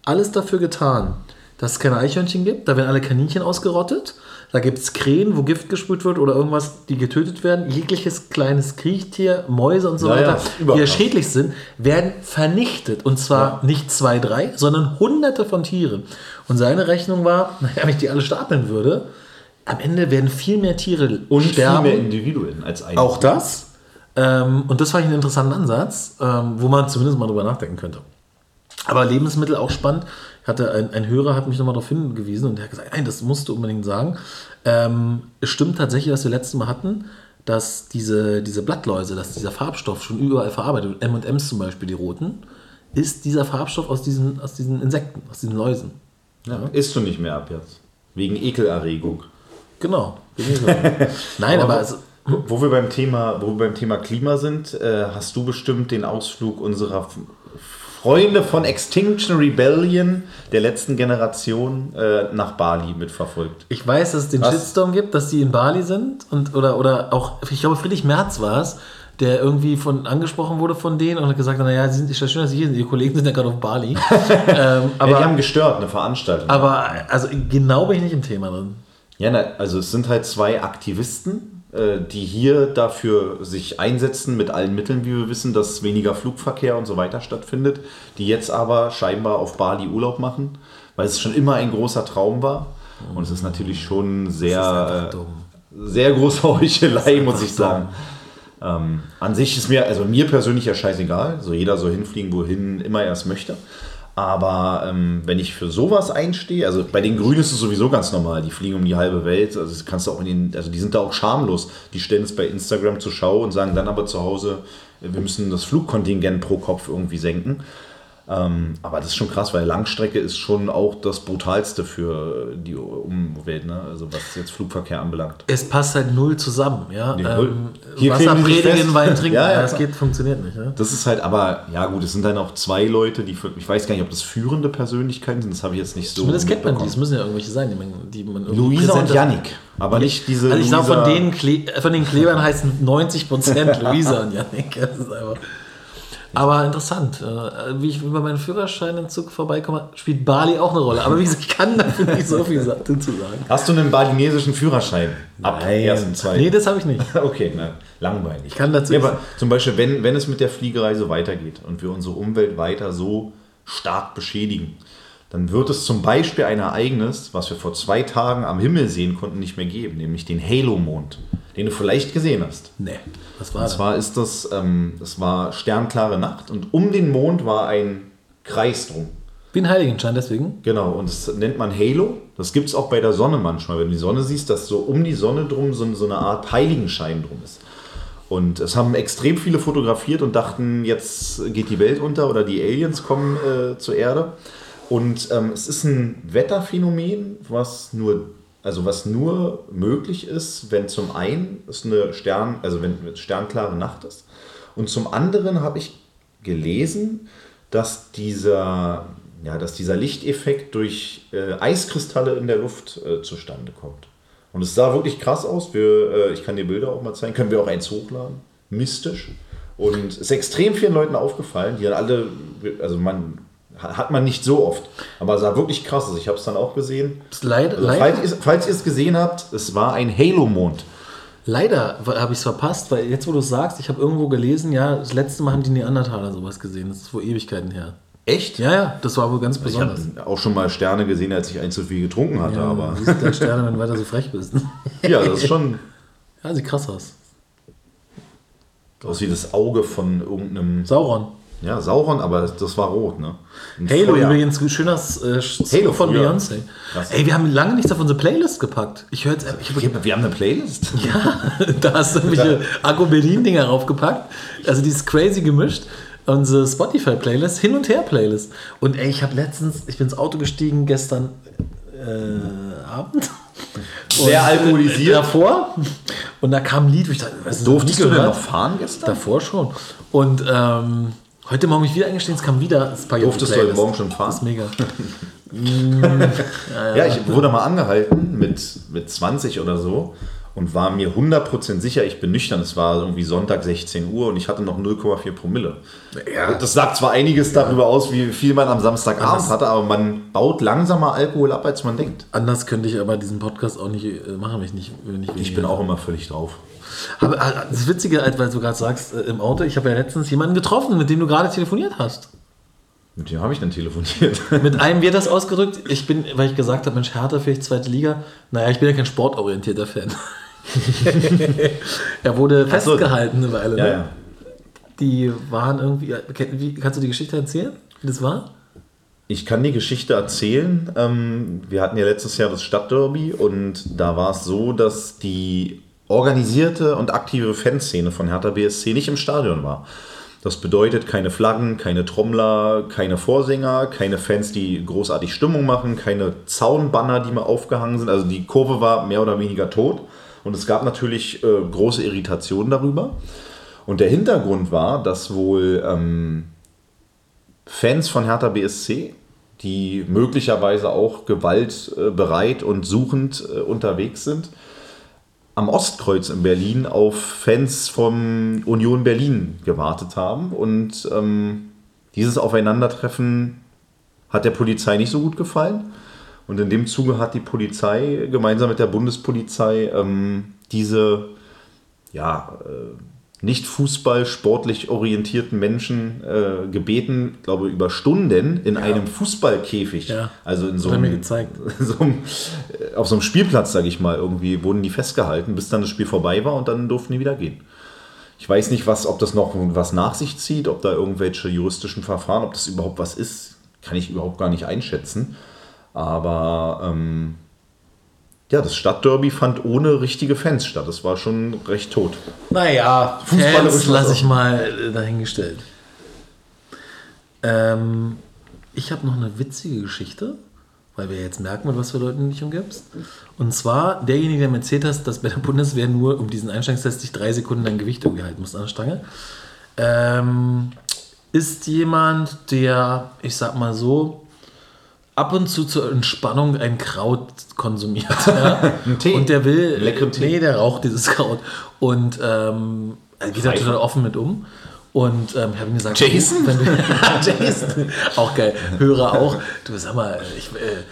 alles dafür getan, dass es keine Eichhörnchen gibt. Da werden alle Kaninchen ausgerottet. Da gibt es Krähen, wo Gift gesprüht wird oder irgendwas, die getötet werden. Jegliches kleines Kriechtier, Mäuse und so Ja, ja, weiter, überall. die ja schädlich sind, werden vernichtet. Und zwar nicht zwei, drei, sondern hunderte von Tieren. Und seine Rechnung war, naja, wenn ich die alle stapeln würde, am Ende werden viel mehr Tiere Und sterben. viel mehr Individuen als ein. Auch das. Ähm, und das fand ich einen interessanten Ansatz, ähm, wo man zumindest mal drüber nachdenken könnte. Aber Lebensmittel auch spannend. Hatte ein, ein Hörer hat mich nochmal darauf hingewiesen und der hat gesagt, nein, das musst du unbedingt sagen. Ähm, es stimmt tatsächlich, was wir letztes Mal hatten, dass diese, diese Blattläuse, dass dieser Farbstoff schon überall verarbeitet wird, M&M's zum Beispiel, die roten, ist dieser Farbstoff aus diesen, aus diesen Insekten, aus diesen Läusen. Ja, isst du nicht mehr ab jetzt. Wegen Ekelerregung. Genau. Nein, aber also, Wo wo wir beim Thema, wo wir beim Thema Klima sind, äh, hast du bestimmt den Ausflug unserer Freunde von Extinction Rebellion der letzten Generation äh, nach Bali mitverfolgt. Ich weiß, dass es den Was? Shitstorm gibt, dass die in Bali sind und oder, oder auch, ich glaube, Friedrich Merz war es, der irgendwie von angesprochen wurde von denen und hat gesagt, naja, sie sind ist ja schön, dass sie hier sind, ihre Kollegen sind ja gerade auf Bali. ähm, Aber ja, die haben gestört, eine Veranstaltung. aber also genau bin ich nicht im Thema drin. Ja, na, also es sind halt zwei Aktivisten, die hier dafür sich einsetzen mit allen Mitteln, wie wir wissen, dass weniger Flugverkehr und so weiter stattfindet, die jetzt aber scheinbar auf Bali Urlaub machen, weil es schon immer ein großer Traum war. Und es ist natürlich schon sehr, äh, sehr große Heuchelei, muss ich sagen. Ähm, an sich ist mir, also mir persönlich ja scheißegal. So jeder soll hinfliegen, wohin immer er es möchte. Aber ähm, wenn ich für sowas einstehe, also bei den Grünen ist es sowieso ganz normal, die fliegen um die halbe Welt, also kannst du auch in den, also die sind da auch schamlos. Die stellen es bei Instagram zur Schau und sagen dann aber zu Hause, wir müssen das Flugkontingent pro Kopf irgendwie senken. Ähm, aber das ist schon krass, weil Langstrecke ist schon auch das Brutalste für die Umwelt, ne? also was jetzt Flugverkehr anbelangt. Es passt halt null zusammen, ja. Nee, null. ähm, Hier Wasser predigen. Wein trinken, Ja, ja, das geht, funktioniert nicht. Ja? Das ist halt, aber ja gut, es sind dann auch zwei Leute, die, für, ich weiß gar nicht, ob das führende Persönlichkeiten sind, das habe ich jetzt nicht so Zumindest kennt man die, es müssen ja irgendwelche sein, die man, die man irgendwie Luisa und Yannick, aber nicht diese Also ich glaube, von, denen von den Klebern heißen 90% Luisa und Janik. Das ist einfach. Aber interessant. äh, Wie ich über meinen Führerscheinentzug vorbeikomme, spielt Bali auch eine Rolle. Aber wie gesagt, ich kann dafür nicht so viel dazu sagen. Hast du einen balinesischen Führerschein? Ab ersten zwei. Nee, das habe ich nicht. Okay, na, langweilig. Ich kann dazu ja, aber zum Beispiel, wenn, wenn es mit der Fliegereise weitergeht und wir unsere Umwelt weiter so stark beschädigen, dann wird es zum Beispiel ein Ereignis, was wir vor zwei Tagen am Himmel sehen konnten, nicht mehr geben, nämlich den Halo-Mond, den du vielleicht gesehen hast. Nee. Was war Und das? zwar ist das, ähm, das war sternklare Nacht und um den Mond war ein Kreis drum. Wie ein Heiligenschein deswegen. Genau, und das nennt man Halo. Das gibt es auch bei der Sonne manchmal, wenn du die Sonne siehst, dass so um die Sonne drum so, so eine Art Heiligenschein drum ist. Und es haben extrem viele fotografiert und dachten, jetzt geht die Welt unter oder die Aliens kommen äh, zur Erde. Und ähm, es ist ein Wetterphänomen, was nur, also was nur möglich ist, wenn zum einen es eine Stern, also wenn es sternklare Nacht ist. Und zum anderen habe ich gelesen, dass dieser, ja, dass dieser Lichteffekt durch äh, Eiskristalle in der Luft äh, zustande kommt. Und es sah wirklich krass aus. Wir, äh, ich kann dir Bilder auch mal zeigen. Können wir auch eins hochladen? Mystisch. Und es ist extrem vielen Leuten aufgefallen, die dann alle, also man hat man nicht so oft, aber sah wirklich krass aus. Ich habe es dann auch gesehen. Leider, also, falls, falls ihr es gesehen habt, es war ein Halo-Mond. Leider habe ich es verpasst, weil jetzt, wo du es sagst, ich habe irgendwo gelesen, ja, das letzte Mal haben die Neandertaler sowas gesehen. Das ist vor Ewigkeiten her. Echt? Ja, ja, das war wohl ganz besonders. Ich habe auch schon mal Sterne gesehen, als ich ein zu viel getrunken hatte. Ja, aber du siehst gleich Sterne, wenn du weiter so frech bist. ja, das ist schon. Ja, sieht krass aus. Aus wie das Auge von irgendeinem. Sauron. Ja, Sauron, aber das war rot, ne? Ein Halo Feuer. übrigens, schöner äh, Halo von Beyoncé. Ey, wir haben lange nichts auf unsere Playlist gepackt. Ich höre jetzt. Ich, wir haben eine Playlist? Ja, da hast du irgendwelche Akku Berlin-Dinger raufgepackt. Also die ist crazy gemischt. Unsere Spotify-Playlist, Hin- und Her-Playlist. Und ey, ich habe letztens, ich bin ins Auto gestiegen gestern äh, Abend. Sehr alkoholisiert. Davor. Und da kam ein Lied, wo ich dachte, was Durftest du denn noch fahren gestern? Davor schon. Und ähm, Heute Morgen mich wieder eingestehen, es kam wieder Spaghetti Durftest du heute Morgen schon fahren? Das ist mega. ja, ja, ich wurde mal angehalten mit, mit 20 oder so und war mir 100% sicher, ich bin nüchtern. Es war irgendwie Sonntag 16 Uhr und ich hatte noch 0,4 Promille. Ja. Das sagt zwar einiges darüber aus, wie viel man am Samstagabend Anders. hatte, aber man baut langsamer Alkohol ab, als man denkt. Anders könnte ich aber diesen Podcast auch nicht äh, machen, wenn ich nicht. Wenn ich, ich bin auch immer völlig drauf. Aber äh, das Witzige, weil du gerade sagst, äh, im Auto, ich habe ja letztens jemanden getroffen, mit dem du gerade telefoniert hast. Mit wem habe ich denn telefoniert? Mit einem wird das ausgedrückt. Ich bin, weil ich gesagt habe, Mensch, Hertha vielleicht zweite Liga. Naja, ich bin ja kein sportorientierter Fan. er wurde festgehalten eine Weile. Ja, ne? ja. Die waren irgendwie. Wie, kannst du die Geschichte erzählen, wie das war? Ich kann die Geschichte erzählen. Ähm, wir hatten ja letztes Jahr das Stadtderby und da war es so, dass die organisierte und aktive Fanszene von Hertha BSC nicht im Stadion war. Das bedeutet keine Flaggen, keine Trommler, keine Vorsänger, keine Fans, die großartig Stimmung machen, keine Zaunbanner, die mal aufgehangen sind. Also die Kurve war mehr oder weniger tot und es gab natürlich äh, große Irritationen darüber. Und der Hintergrund war, dass wohl ähm, Fans von Hertha BSC, die möglicherweise auch gewaltbereit und suchend äh, unterwegs sind, am Ostkreuz in Berlin auf Fans von Union Berlin gewartet haben. Und ähm, dieses Aufeinandertreffen hat der Polizei nicht so gut gefallen. Und in dem Zuge hat die Polizei gemeinsam mit der Bundespolizei ähm, diese ja, äh, nicht Fußball sportlich orientierten Menschen äh, gebeten, glaube über Stunden in ja. einem Fußballkäfig, ja. also in so einem, so einem, äh, auf so einem Spielplatz, sage ich mal, irgendwie wurden die festgehalten, bis dann das Spiel vorbei war und dann durften die wieder gehen. Ich weiß nicht, was, ob das noch was nach sich zieht, ob da irgendwelche juristischen Verfahren, ob das überhaupt was ist, kann ich überhaupt gar nicht einschätzen. Aber ähm, ja, das Stadtderby fand ohne richtige Fans statt. Das war schon recht tot. Naja, Fans lasse ich mal äh, dahingestellt. Ähm, ich habe noch eine witzige Geschichte, weil wir jetzt merken, was für Leute nicht umgibst. Und zwar, derjenige, der mir erzählt hat, dass bei der Bundeswehr nur um diesen Einstellungstest sich drei Sekunden dein Gewicht umgehalten muss an der Stange, ähm, ist jemand, der, ich sag mal so, ab und zu zur Entspannung ein Kraut konsumiert. Ja? ein Tee. Und der will. Leckeren Tee. Nee, der raucht dieses Kraut. Und ähm, er geht da total offen mit um. Und ähm, ich habe ihm gesagt, Jason? Du, Jason, auch geil. Hörer auch. Du sag mal, ich, äh,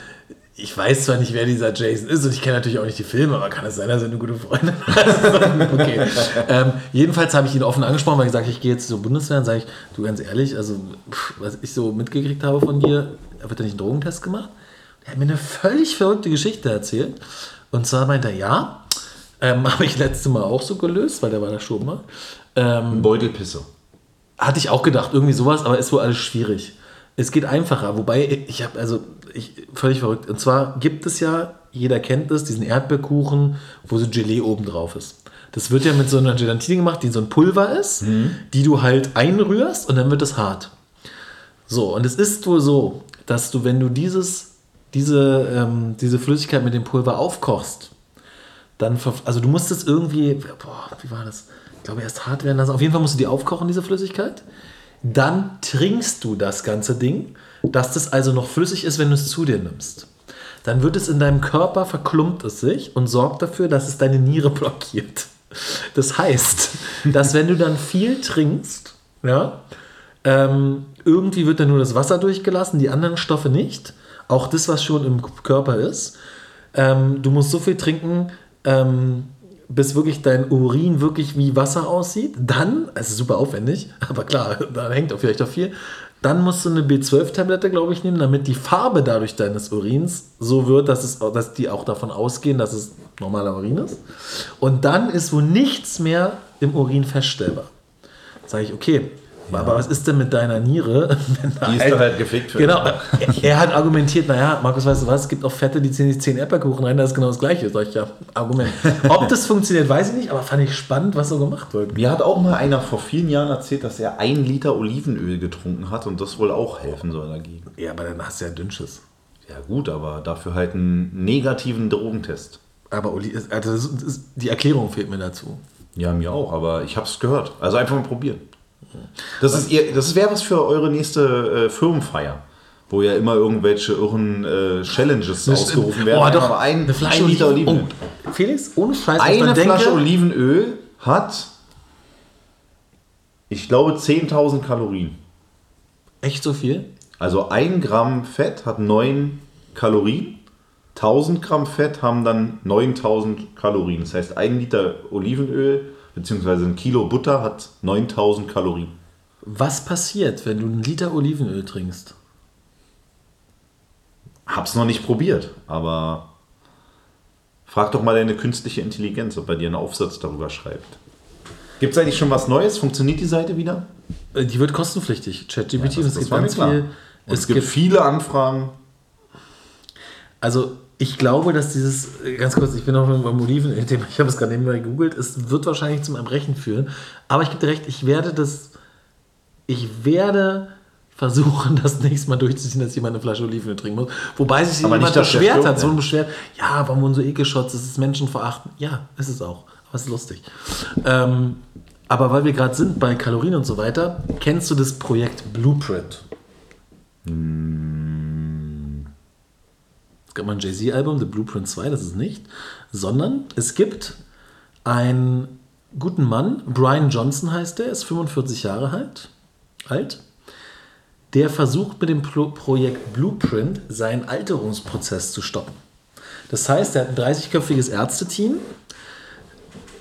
ich weiß zwar nicht, wer dieser Jason ist und ich kenne natürlich auch nicht die Filme, aber kann es sein, dass er eine gute Freundin hat? okay. ähm, jedenfalls habe ich ihn offen angesprochen, weil ich sage, ich gehe jetzt zur Bundeswehr und sage ich, du ganz ehrlich, also pff, was ich so mitgekriegt habe von dir, wird da nicht einen Drogentest gemacht? Er hat mir eine völlig verrückte Geschichte erzählt. Und zwar meinte er, ja, ähm, habe ich letzte Mal auch so gelöst, weil der war da schon mal. Ähm, Beutelpisse. Hatte ich auch gedacht, irgendwie sowas, aber ist wohl alles schwierig. Es geht einfacher, wobei ich habe, also ich, völlig verrückt. Und zwar gibt es ja, jeder kennt das, diesen Erdbeerkuchen, wo so Gelee oben drauf ist. Das wird ja mit so einer Gelatine gemacht, die so ein Pulver ist, mhm. die du halt einrührst und dann wird es hart. So, und es ist wohl so, dass du, wenn du dieses, diese, ähm, diese Flüssigkeit mit dem Pulver aufkochst, dann, also du musst es irgendwie, boah, wie war das? Ich glaube, erst hart werden lassen. Auf jeden Fall musst du die aufkochen, diese Flüssigkeit. Dann trinkst du das ganze Ding, dass das also noch flüssig ist, wenn du es zu dir nimmst. Dann wird es in deinem Körper, verklumpt es sich und sorgt dafür, dass es deine Niere blockiert. Das heißt, dass wenn du dann viel trinkst, ja, ähm, irgendwie wird dann nur das Wasser durchgelassen, die anderen Stoffe nicht. Auch das, was schon im Körper ist. Ähm, du musst so viel trinken, ähm, bis wirklich dein Urin wirklich wie Wasser aussieht. Dann, es ist super aufwendig, aber klar, da hängt auch vielleicht auch viel. Dann musst du eine B12-Tablette, glaube ich, nehmen, damit die Farbe dadurch deines Urins so wird, dass, es, dass die auch davon ausgehen, dass es normaler Urin ist. Und dann ist wohl nichts mehr im Urin feststellbar. Sage ich, okay, ja. Aber was ist denn mit deiner Niere? Die ist halt, doch halt gefickt. Genau. er hat argumentiert, naja, Markus, weißt du was, es gibt auch Fette, die ziehen sich 10 Erdbeerkuchen rein, da ist genau das gleiche. Sag ich, ja, Argument. Ob das funktioniert, weiß ich nicht, aber fand ich spannend, was so gemacht wird. Mir hat auch mal einer vor vielen Jahren erzählt, dass er ein Liter Olivenöl getrunken hat und das wohl auch helfen soll dagegen. Ja, aber dann hast du ja Dünnschiss. Ja gut, aber dafür halt einen negativen Drogentest. Aber also die Erklärung fehlt mir dazu. Ja, mir auch, aber ich habe es gehört. Also einfach mal probieren. Das, ist ihr, das wäre was für eure nächste äh, Firmenfeier. Wo ja immer irgendwelche irren äh, Challenges das ausgerufen werden. Oh, doch, ein, eine Flasche ein Liter Olivenöl. Oh, Felix, ohne Scheiß, Eine Flasche denke, Olivenöl hat, ich glaube, 10.000 Kalorien. Echt so viel? Also ein Gramm Fett hat 9 Kalorien. 1000 Gramm Fett haben dann 9000 Kalorien. Das heißt, ein Liter Olivenöl beziehungsweise ein Kilo Butter hat 9000 Kalorien. Was passiert, wenn du einen Liter Olivenöl trinkst? Hab's noch nicht probiert, aber frag doch mal deine künstliche Intelligenz, ob er dir einen Aufsatz darüber schreibt. Gibt es eigentlich schon was Neues? Funktioniert die Seite wieder? Äh, die wird kostenpflichtig. ChatGPT, ja, das, das, gibt ganz viel. es, es gibt, gibt viele Anfragen. Also ich glaube, dass dieses, ganz kurz, ich bin noch beim Oliven-Thema, ich habe es gerade nebenbei gegoogelt, es wird wahrscheinlich zum Erbrechen führen. Aber ich gebe dir recht, ich werde das, ich werde versuchen, das nächste Mal durchzuziehen, dass jemand eine Flasche Oliven trinken muss. Wobei sich aber jemand beschwert hat, so ein Beschwert, ja, warum so Ekelschotz, das ist Menschenverachten. Ja, ist es auch, aber es ist lustig. Ähm, aber weil wir gerade sind bei Kalorien und so weiter, kennst du das Projekt Blueprint? Hm. Es gab mal ein Jay-Z-Album, The Blueprint 2, das ist nicht, sondern es gibt einen guten Mann, Brian Johnson heißt der, ist 45 Jahre alt, alt. Der versucht mit dem Pro Projekt Blueprint seinen Alterungsprozess zu stoppen. Das heißt, er hat ein 30-köpfiges Ärzteteam,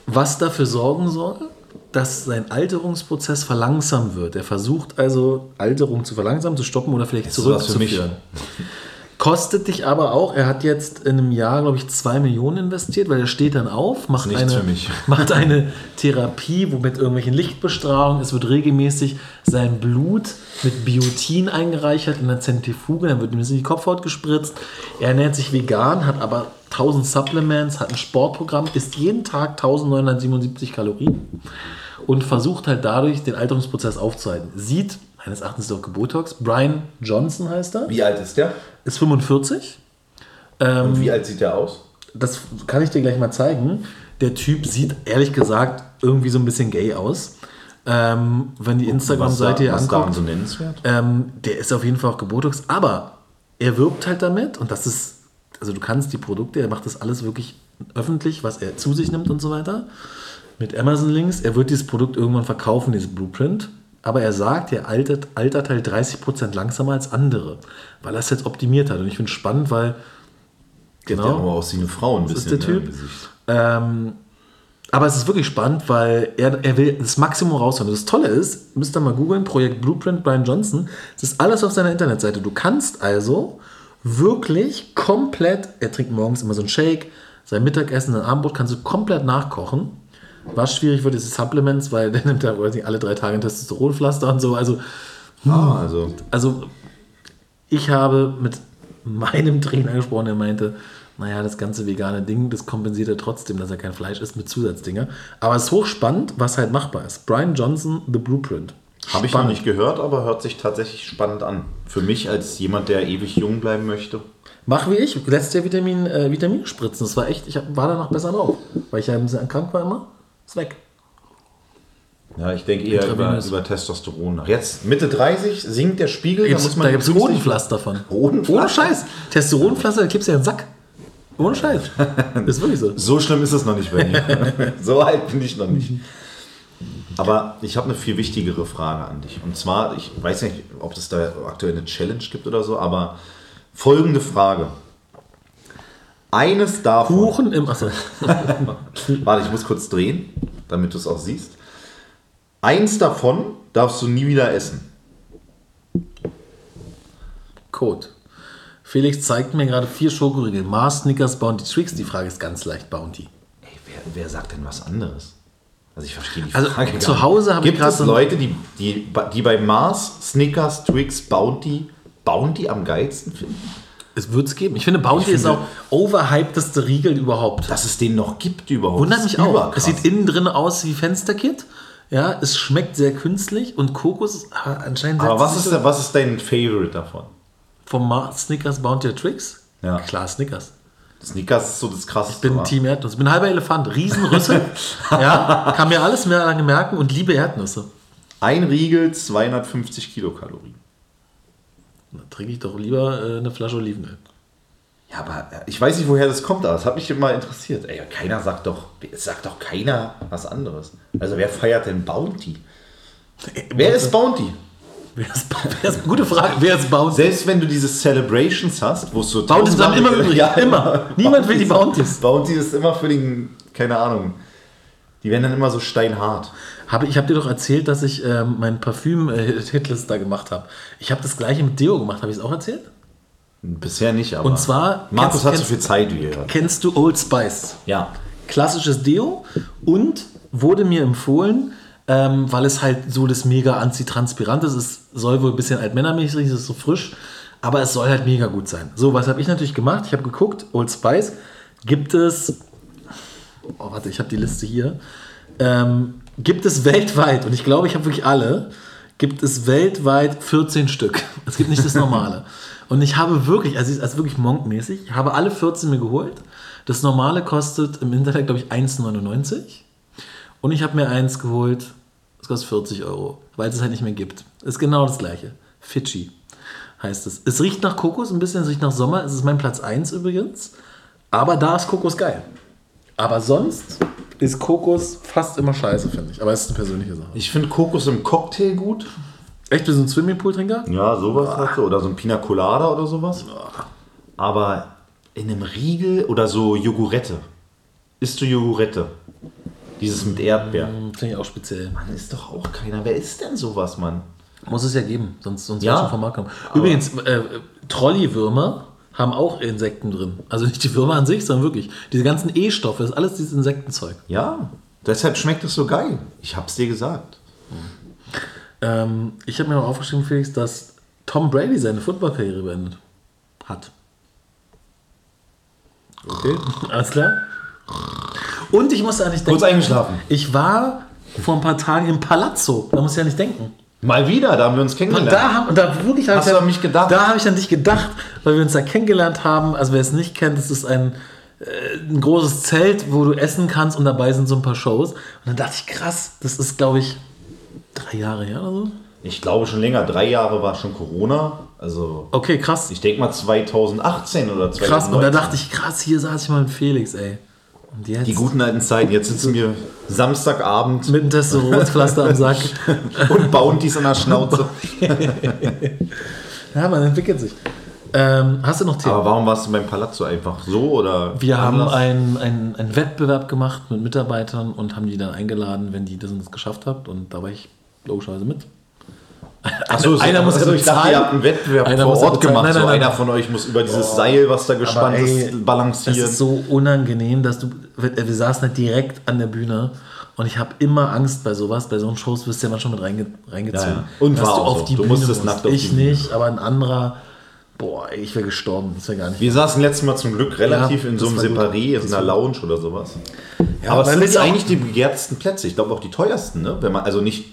was dafür sorgen soll, dass sein Alterungsprozess verlangsamt wird. Er versucht also, Alterung zu verlangsamen, zu stoppen oder vielleicht zurückzuführen. Kostet dich aber auch, er hat jetzt in einem Jahr, glaube ich, zwei Millionen investiert, weil er steht dann auf, macht, eine, macht eine Therapie, wo mit irgendwelchen Lichtbestrahlungen, es wird regelmäßig sein Blut mit Biotin eingereichert in der Zentrifuge, dann wird ihm die Kopfhaut gespritzt. Er ernährt sich vegan, hat aber 1000 Supplements, hat ein Sportprogramm, isst jeden Tag 1977 Kalorien und versucht halt dadurch den Alterungsprozess aufzuhalten. Sieht meines Erachtens ist auch Gebotox. Brian Johnson heißt er. Wie alt ist der? Ist 45. Ähm, Und wie alt sieht der aus? Das kann ich dir gleich mal zeigen. Der Typ sieht ehrlich gesagt irgendwie so ein bisschen gay aus. Ähm, wenn die Instagram-Seite hier anguckt. So nennenswert? Ähm, der ist auf jeden Fall auch Gebotox. Aber er wirbt halt damit und das ist, also du kannst die Produkte, er macht das alles wirklich öffentlich, was er zu sich nimmt und so weiter. Mit Amazon-Links. Er wird dieses Produkt irgendwann verkaufen, dieses Blueprint. Aber er sagt, er altert, altert halt 30% langsamer als andere, weil er es jetzt optimiert hat. Und ich finde es spannend, weil. Genau. Ja aber aus wie eine Frau ein bisschen. Ist der ne, Typ. Ähm, aber es ist wirklich spannend, weil er, er will das Maximum rausholen. Das Tolle ist, müsst ihr mal googeln, Projekt Blueprint Brian Johnson. Das ist alles auf seiner Internetseite. Du kannst also wirklich komplett, er trinkt morgens immer so einen Shake, sein Mittagessen, sein Abendbrot kannst du komplett nachkochen was schwierig wird, ist die Supplements, weil der nimmt ja alle drei Tage ein Testosteronpflaster und so. Also, ah, also. also ich habe mit meinem Trainer gesprochen, der meinte, naja, das ganze vegane Ding, das kompensiert er trotzdem, dass er kein Fleisch isst mit Zusatzdinger. Aber es ist hochspannend, was halt machbar ist. Brian Johnson, The Blueprint. Habe ich noch nicht gehört, aber hört sich tatsächlich spannend an. Für mich als jemand, der ewig jung bleiben möchte. Mach wie ich, lässt dir Vitamin, äh, Vitamin spritzen. Das war echt, ich war danach besser drauf, weil ich ja ein bisschen krank war immer. Ist weg. Ja, ich denke eher über, über Testosteron nach. Jetzt Mitte 30 sinkt der Spiegel, da Gibt's, muss man da gibt es Hodenpflaster von. Hodenpflaster? Ohne Scheiß. Testosteronpflaster, da kippst du ja einen Sack. Ohne Scheiß. Das ist wirklich so. So schlimm ist es noch nicht bei mir. so alt bin ich noch nicht. Aber ich habe eine viel wichtigere Frage an dich. Und zwar, ich weiß nicht, ob es da aktuell eine Challenge gibt oder so, aber folgende Frage. Eines davon. Kuchen im. Achso. Warte, ich muss kurz drehen, damit du es auch siehst. Eins davon darfst du nie wieder essen. Code. Felix zeigt mir gerade vier Schokoriegel. Mars, Snickers, Bounty, Tricks. Die Frage ist ganz leicht. Bounty. Ey, wer, wer sagt denn was anderes? Also ich verstehe die Also, Frage gar zu. Hause habe ich Gibt gerade es so- Leute, die, die, die bei Mars, Snickers, Twix, Bounty, Bounty am geilsten finden? Es wird es geben. Ich finde, Bounty Ich ist finde- auch overhypedeste Riegel überhaupt. Dass es den noch gibt überhaupt. Wundert mich auch. Es sieht innen drin aus wie Fensterkit. Ja, es schmeckt sehr künstlich und Kokos ah, anscheinend Aber setzt was ist, der, was ist dein Favorite davon? vom Mars, Snickers, Bounty oder Tricks? Ja. Klar, Snickers. Snickers ist so das krasseste. Ich bin wa? Team Erdnuss. Ich bin halber Elefant. Riesenrüssel. ja, kann mir alles mehr lange merken und liebe Erdnüsse. Ein Riegel 250 Kilokalorien. Da trinke ich doch lieber äh, eine Flasche Olivenöl. Ja, aber äh, ich weiß nicht, woher das kommt, aber das hat mich immer interessiert. Ey, keiner sagt doch, es sagt doch keiner was anderes. Also wer feiert denn Bounty? Wer ist Bounty? Wer ist, wer ist, gute Frage. Wer ist Bounty? Selbst wenn du diese Celebrations hast, wo es so Bounties bleiben immer übrig. Ja, immer. Niemand will die Bounties. Bounty ist immer für den, keine Ahnung. Die werden dann immer so steinhart. Habe, ich habe dir doch erzählt, dass ich ähm, mein Parfüm-Hitlist da gemacht habe. Ich habe das gleiche mit Deo gemacht. Habe ich es auch erzählt? Bisher nicht, aber. Und zwar, Markus kennst- hat so kennst- viel Zeit wie er. Kennst du Old Spice? Ja. klassisches Deo und wurde mir empfohlen, ähm, weil es halt so das mega antitranspirant ist. Es soll wohl ein bisschen altmännermäßig, es ist so frisch, aber es soll halt mega gut sein. So, was habe ich natürlich gemacht? Ich habe geguckt, Old Spice gibt es, oh warte, ich habe die Liste hier, ähm, gibt es weltweit, und ich glaube, ich habe wirklich alle, gibt es weltweit 14 Stück. Es gibt nicht das normale. Und ich habe wirklich, also, also wirklich monkmäßig, ich habe alle 14 mir geholt. Das normale kostet im Internet, glaube ich, 1,99. Und ich habe mir eins geholt, das kostet 40 Euro, weil es es halt nicht mehr gibt. Ist genau das gleiche. Fidschi heißt es. Es riecht nach Kokos ein bisschen, es riecht nach Sommer. Es ist mein Platz 1 übrigens. Aber da ist Kokos geil. Aber sonst ist Kokos fast immer scheiße, finde ich. Aber es ist eine persönliche Sache. Ich finde Kokos im Cocktail gut. Echt, wie so ein Swimmingpool-Trinker? Ja, sowas halt so. Oder so ein Pina Colada oder sowas. Aber in einem Riegel oder so Jogurette. Isst du Jogurette? Dieses mit Erdbeer. Finde ich auch speziell. Mann, ist doch auch keiner. Wer ist denn sowas, Mann? Muss es ja geben, sonst, sonst Ja. ja. schon vom Markt kommen. Übrigens, äh, Trolley-Würmer haben auch Insekten drin. Also nicht die Würmer an sich, sondern wirklich. Diese ganzen E-Stoffe, ist alles dieses Insektenzeug. Ja, deshalb schmeckt es so geil. Ich hab's dir gesagt. Ähm, ich habe mir noch aufgeschrieben, Felix, dass Tom Brady seine Footballkarriere beendet hat. Okay. Alles klar? Und ich musste eigentlich Kurz denken, eingeschlafen. ich war vor ein paar Tagen im Palazzo. Da muss ich ja nicht denken. Mal wieder, da haben wir uns Und kennengelernt. da, haben, und da wirklich Hast ich du an mich gedacht? Da habe ich an dich gedacht, weil wir uns da kennengelernt haben. Also wer es nicht kennt, das ist ein, äh, ein großes Zelt, wo du essen kannst und dabei sind so ein paar Shows. Und dann dachte ich, krass, das ist, glaube ich, drei Jahre her oder so. Ich glaube schon länger. Drei Jahre war schon Corona. Also Okay, krass. ich denke mal 2018 oder 2019. Krass. Und da dachte ich, krass, hier saß ich mal mit Felix, ey. Und jetzt Die guten alten Zeiten. Jetzt sitzen wir Samstagabend mit einem Testosteronpflaster am Sack. und Bounties in der Schnauze. Ja, man entwickelt sich. Ähm, hast du noch Themen? Aber warum warst du beim Palazzo einfach so oder? Wir haben anders? einen, einen, einen Wettbewerb gemacht mit Mitarbeitern und haben die dann eingeladen, wenn die das und das geschafft habt. Und da war ich logischerweise mit. Achso, einer muss also ich dachte, ihr habt einen Wettbewerb Einer vor Ort gemacht. Nein, so nein, nein, einer nein. von euch muss über dieses Seil, was da gespannt ey, ist, balancieren. ist so unangenehm, dass du. Wir wir saßen halt direkt an der Bühne und ich habe immer Angst bei sowas. Bei so einen Shows wirst du ja manchmal schon mit reinge, reingezogen. Ja, ja. Und dass war du auch auf so. die Du Bühne musstest musst. nackt auf die Ich nicht, aber ein anderer. Boah, ey, ich wäre gestorben. Das wäre gar nicht. wir saßen letztes Mal zum Glück relativ Ja, in so das einem gut. Separé, in Das einer Lounge oder sowas. Ja, Aber es sind eigentlich die begehrtesten Plätze. Ich glaube auch die teuersten, ne? Wenn man, also nicht,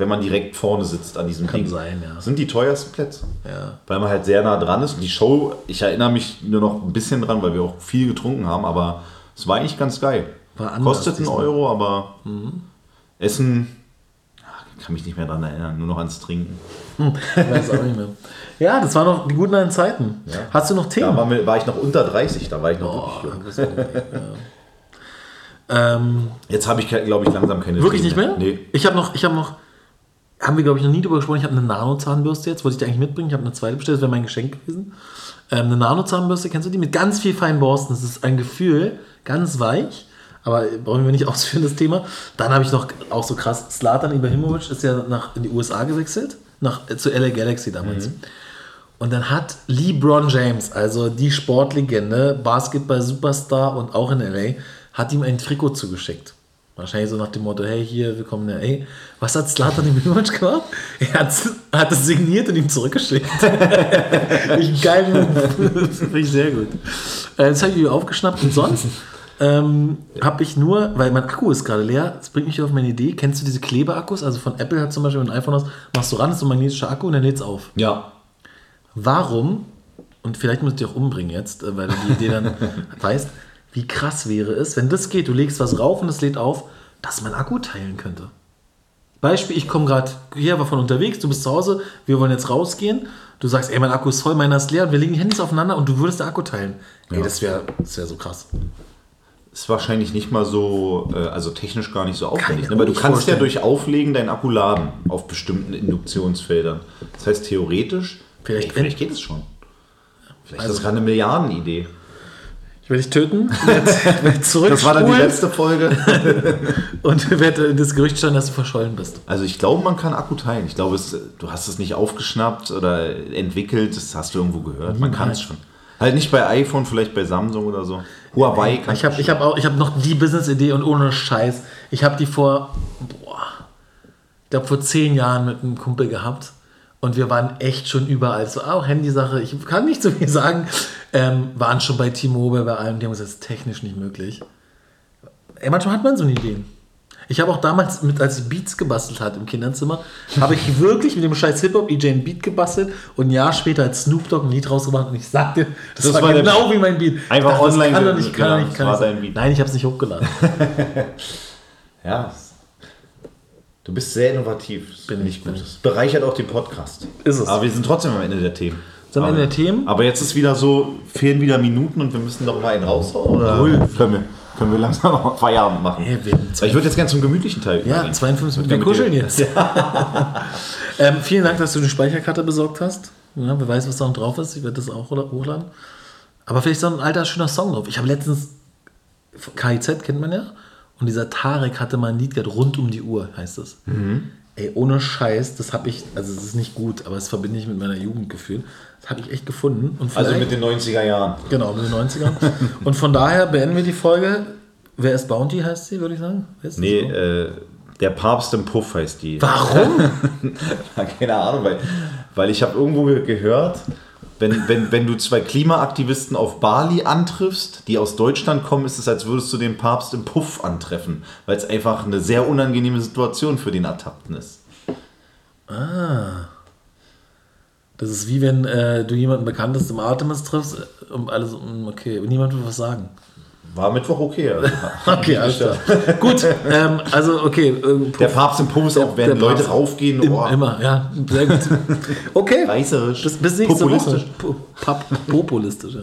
wenn man direkt vorne sitzt an diesem Kann Ding. sein, ja. Das sind die teuersten Plätze. Ja. Weil man halt sehr nah dran ist. Und die Show, ich erinnere mich nur noch ein bisschen dran, weil wir auch viel getrunken haben, aber es war eigentlich ganz geil. War anders Kostet einen. Euro, aber Essen kann mich nicht mehr daran erinnern, nur noch ans Trinken. Weiß auch nicht mehr. Ja, das waren noch die guten alten Zeiten. Ja. Hast du noch Da Themen? war, mir- war ich noch unter 30, da war ich noch Oh, wirklich jung. ja. ähm, Jetzt habe ich, glaube ich, langsam keine wirklich Themen nicht mehr? Nee. Ich habe noch, ich habe noch, haben wir glaube ich noch nie drüber gesprochen. Ich habe eine Nano-Zahnbürste jetzt, wollte ich dir eigentlich mitbringen. Ich habe eine zweite bestellt, das wäre mein Geschenk gewesen. Ähm, eine Nano-Zahnbürste, kennst du die? Mit ganz viel feinen Borsten. Das ist ein Gefühl, ganz weich. Aber brauchen wir nicht ausführen, das Thema. Dann habe ich noch auch so krass, Slatan Ibrahimovic ist ja nach, in die USA gewechselt, nach, äh, zu LA Galaxy damals. Und dann hat LeBron James, also die Sportlegende, Basketball-Superstar und auch in LA, hat ihm ein Trikot zugeschickt. Wahrscheinlich so nach dem Motto, hey, hier, willkommen in LA. Was hat Slatan Ibrahimovic gemacht? Er hat, hat es signiert und ihm zurückgeschickt. ich geil, Move. das finde ich sehr gut. Äh, Das habe ich aufgeschnappt und sonst ähm, habe ich nur, weil mein Akku ist gerade leer, das bringt mich auf meine Idee. Kennst du diese Klebeakkus? Also von Apple hat zum Beispiel, ein iPhone hast, machst du ran, ist so ein magnetischer Akku und dann lädt es auf. Ja. Warum, und vielleicht musst du dich auch umbringen jetzt, äh, weil du die Idee dann weißt, wie krass wäre es, wenn das geht, du legst was rauf und es lädt auf, dass man Akku teilen könnte. Beispiel, ich komme gerade hier, war von unterwegs, du bist zu Hause, wir wollen jetzt rausgehen. Du sagst, ey, mein Akku ist voll, meiner ist leer und wir legen die Handys aufeinander und du würdest den Akku teilen. Ey, Ja. das wäre das wär so krass. Ist wahrscheinlich nicht mal so, äh, also technisch gar nicht so aufwendig. Ne? Aber du kannst ja vorstellen. durch Auflegen deinen Akku laden auf bestimmten Induktionsfeldern. Das heißt, theoretisch, Vielleicht- ey, vielleicht geht es schon. Vielleicht Also- ist das gerade eine Milliardenidee. Ich werde dich töten, werd zurück Das war dann die letzte Folge. und werde das Gerücht stellen, dass du verschollen bist. Also ich glaube, man kann Akku teilen. Ich glaube, es, du hast es nicht aufgeschnappt oder entwickelt. Das hast du irgendwo gehört. Man kann es schon. Halt nicht bei iPhone, vielleicht bei Samsung oder so. Huawei kann Ich habe ich hab auch, ich habe noch die Business-Idee und ohne Scheiß. Ich habe die vor, boah, ich glaube vor zehn Jahren mit einem Kumpel gehabt und wir waren echt schon überall. So auch Handysache, ich kann nicht so viel sagen. Ähm, waren schon bei T-Mobile, bei allem, die haben gesagt, das ist technisch nicht möglich. Ey, manchmal hat man so eine Idee. Ich habe auch damals, mit, als ich Beats gebastelt hat im Kinderzimmer, habe ich wirklich mit dem scheiß Hip-Hop EJ ein Beat gebastelt und ein Jahr später hat Snoop Dogg ein Lied rausgebracht und ich sagte, das, Das war, war genau wie mein Beat. Einfach dachte, das online Kann doch ge- nicht, kann genau, doch nicht, das kann war nicht sein. dein Beat. Nein, ich habe es nicht hochgeladen. Ja. Du bist sehr innovativ. Das Bin ich, gut. Das bereichert auch den Podcast. Ist es. Aber wir sind trotzdem am Ende der Themen. Sind wir am aber, Ende der Themen? Aber jetzt ist wieder so, fehlen wieder Minuten und wir müssen doch mal einen raushauen. Oder Null. können wir, können wir langsam mal Feierabend machen? Hey, ich würde jetzt gerne zum gemütlichen Teil Ja, übergehen. 52 Minuten. Ja, Wir kuscheln jetzt. ähm, vielen Dank, dass du eine Speicherkarte besorgt hast. Ja, wer weiß, was da noch drauf ist. Ich werde das auch hochladen. Aber vielleicht so ein alter, schöner Song drauf. Ich habe letztens, KIZ kennt man ja, und dieser Tarek hatte mal ein Lied gehabt, rund um die Uhr heißt es. Mhm. Ey, ohne Scheiß, das habe ich, also es ist nicht gut, aber das verbinde ich mit meiner Jugendgefühl. Das habe ich echt gefunden. Und Also mit den 90er Jahren. Genau, mit den 90ern. Und von daher beenden wir die Folge. Wer ist Bounty, heißt sie, würde ich sagen? Wer Nee, so? äh, der Papst im Puff heißt die. Warum? Keine Ahnung, weil, weil ich habe irgendwo ge- gehört, wenn, wenn, wenn du zwei Klimaaktivisten auf Bali antriffst, die aus Deutschland kommen, ist es, als würdest du den Papst im Puff antreffen, weil es einfach eine sehr unangenehme Situation für den Ertappten ist. Das ist wie wenn äh, du jemanden Bekanntes im Artemis triffst äh, und alles, okay, niemand will was sagen. War Mittwoch okay. Also, Okay, alles klar. Gut, ähm, also okay. äh, Der Papst im Puff auch, wenn Leute Papst raufgehen, Im, oh, Immer, ja, sehr gut. Okay, reißerisch, bis, bis nächste populistisch. Woche. Pop- Populistisch, ja.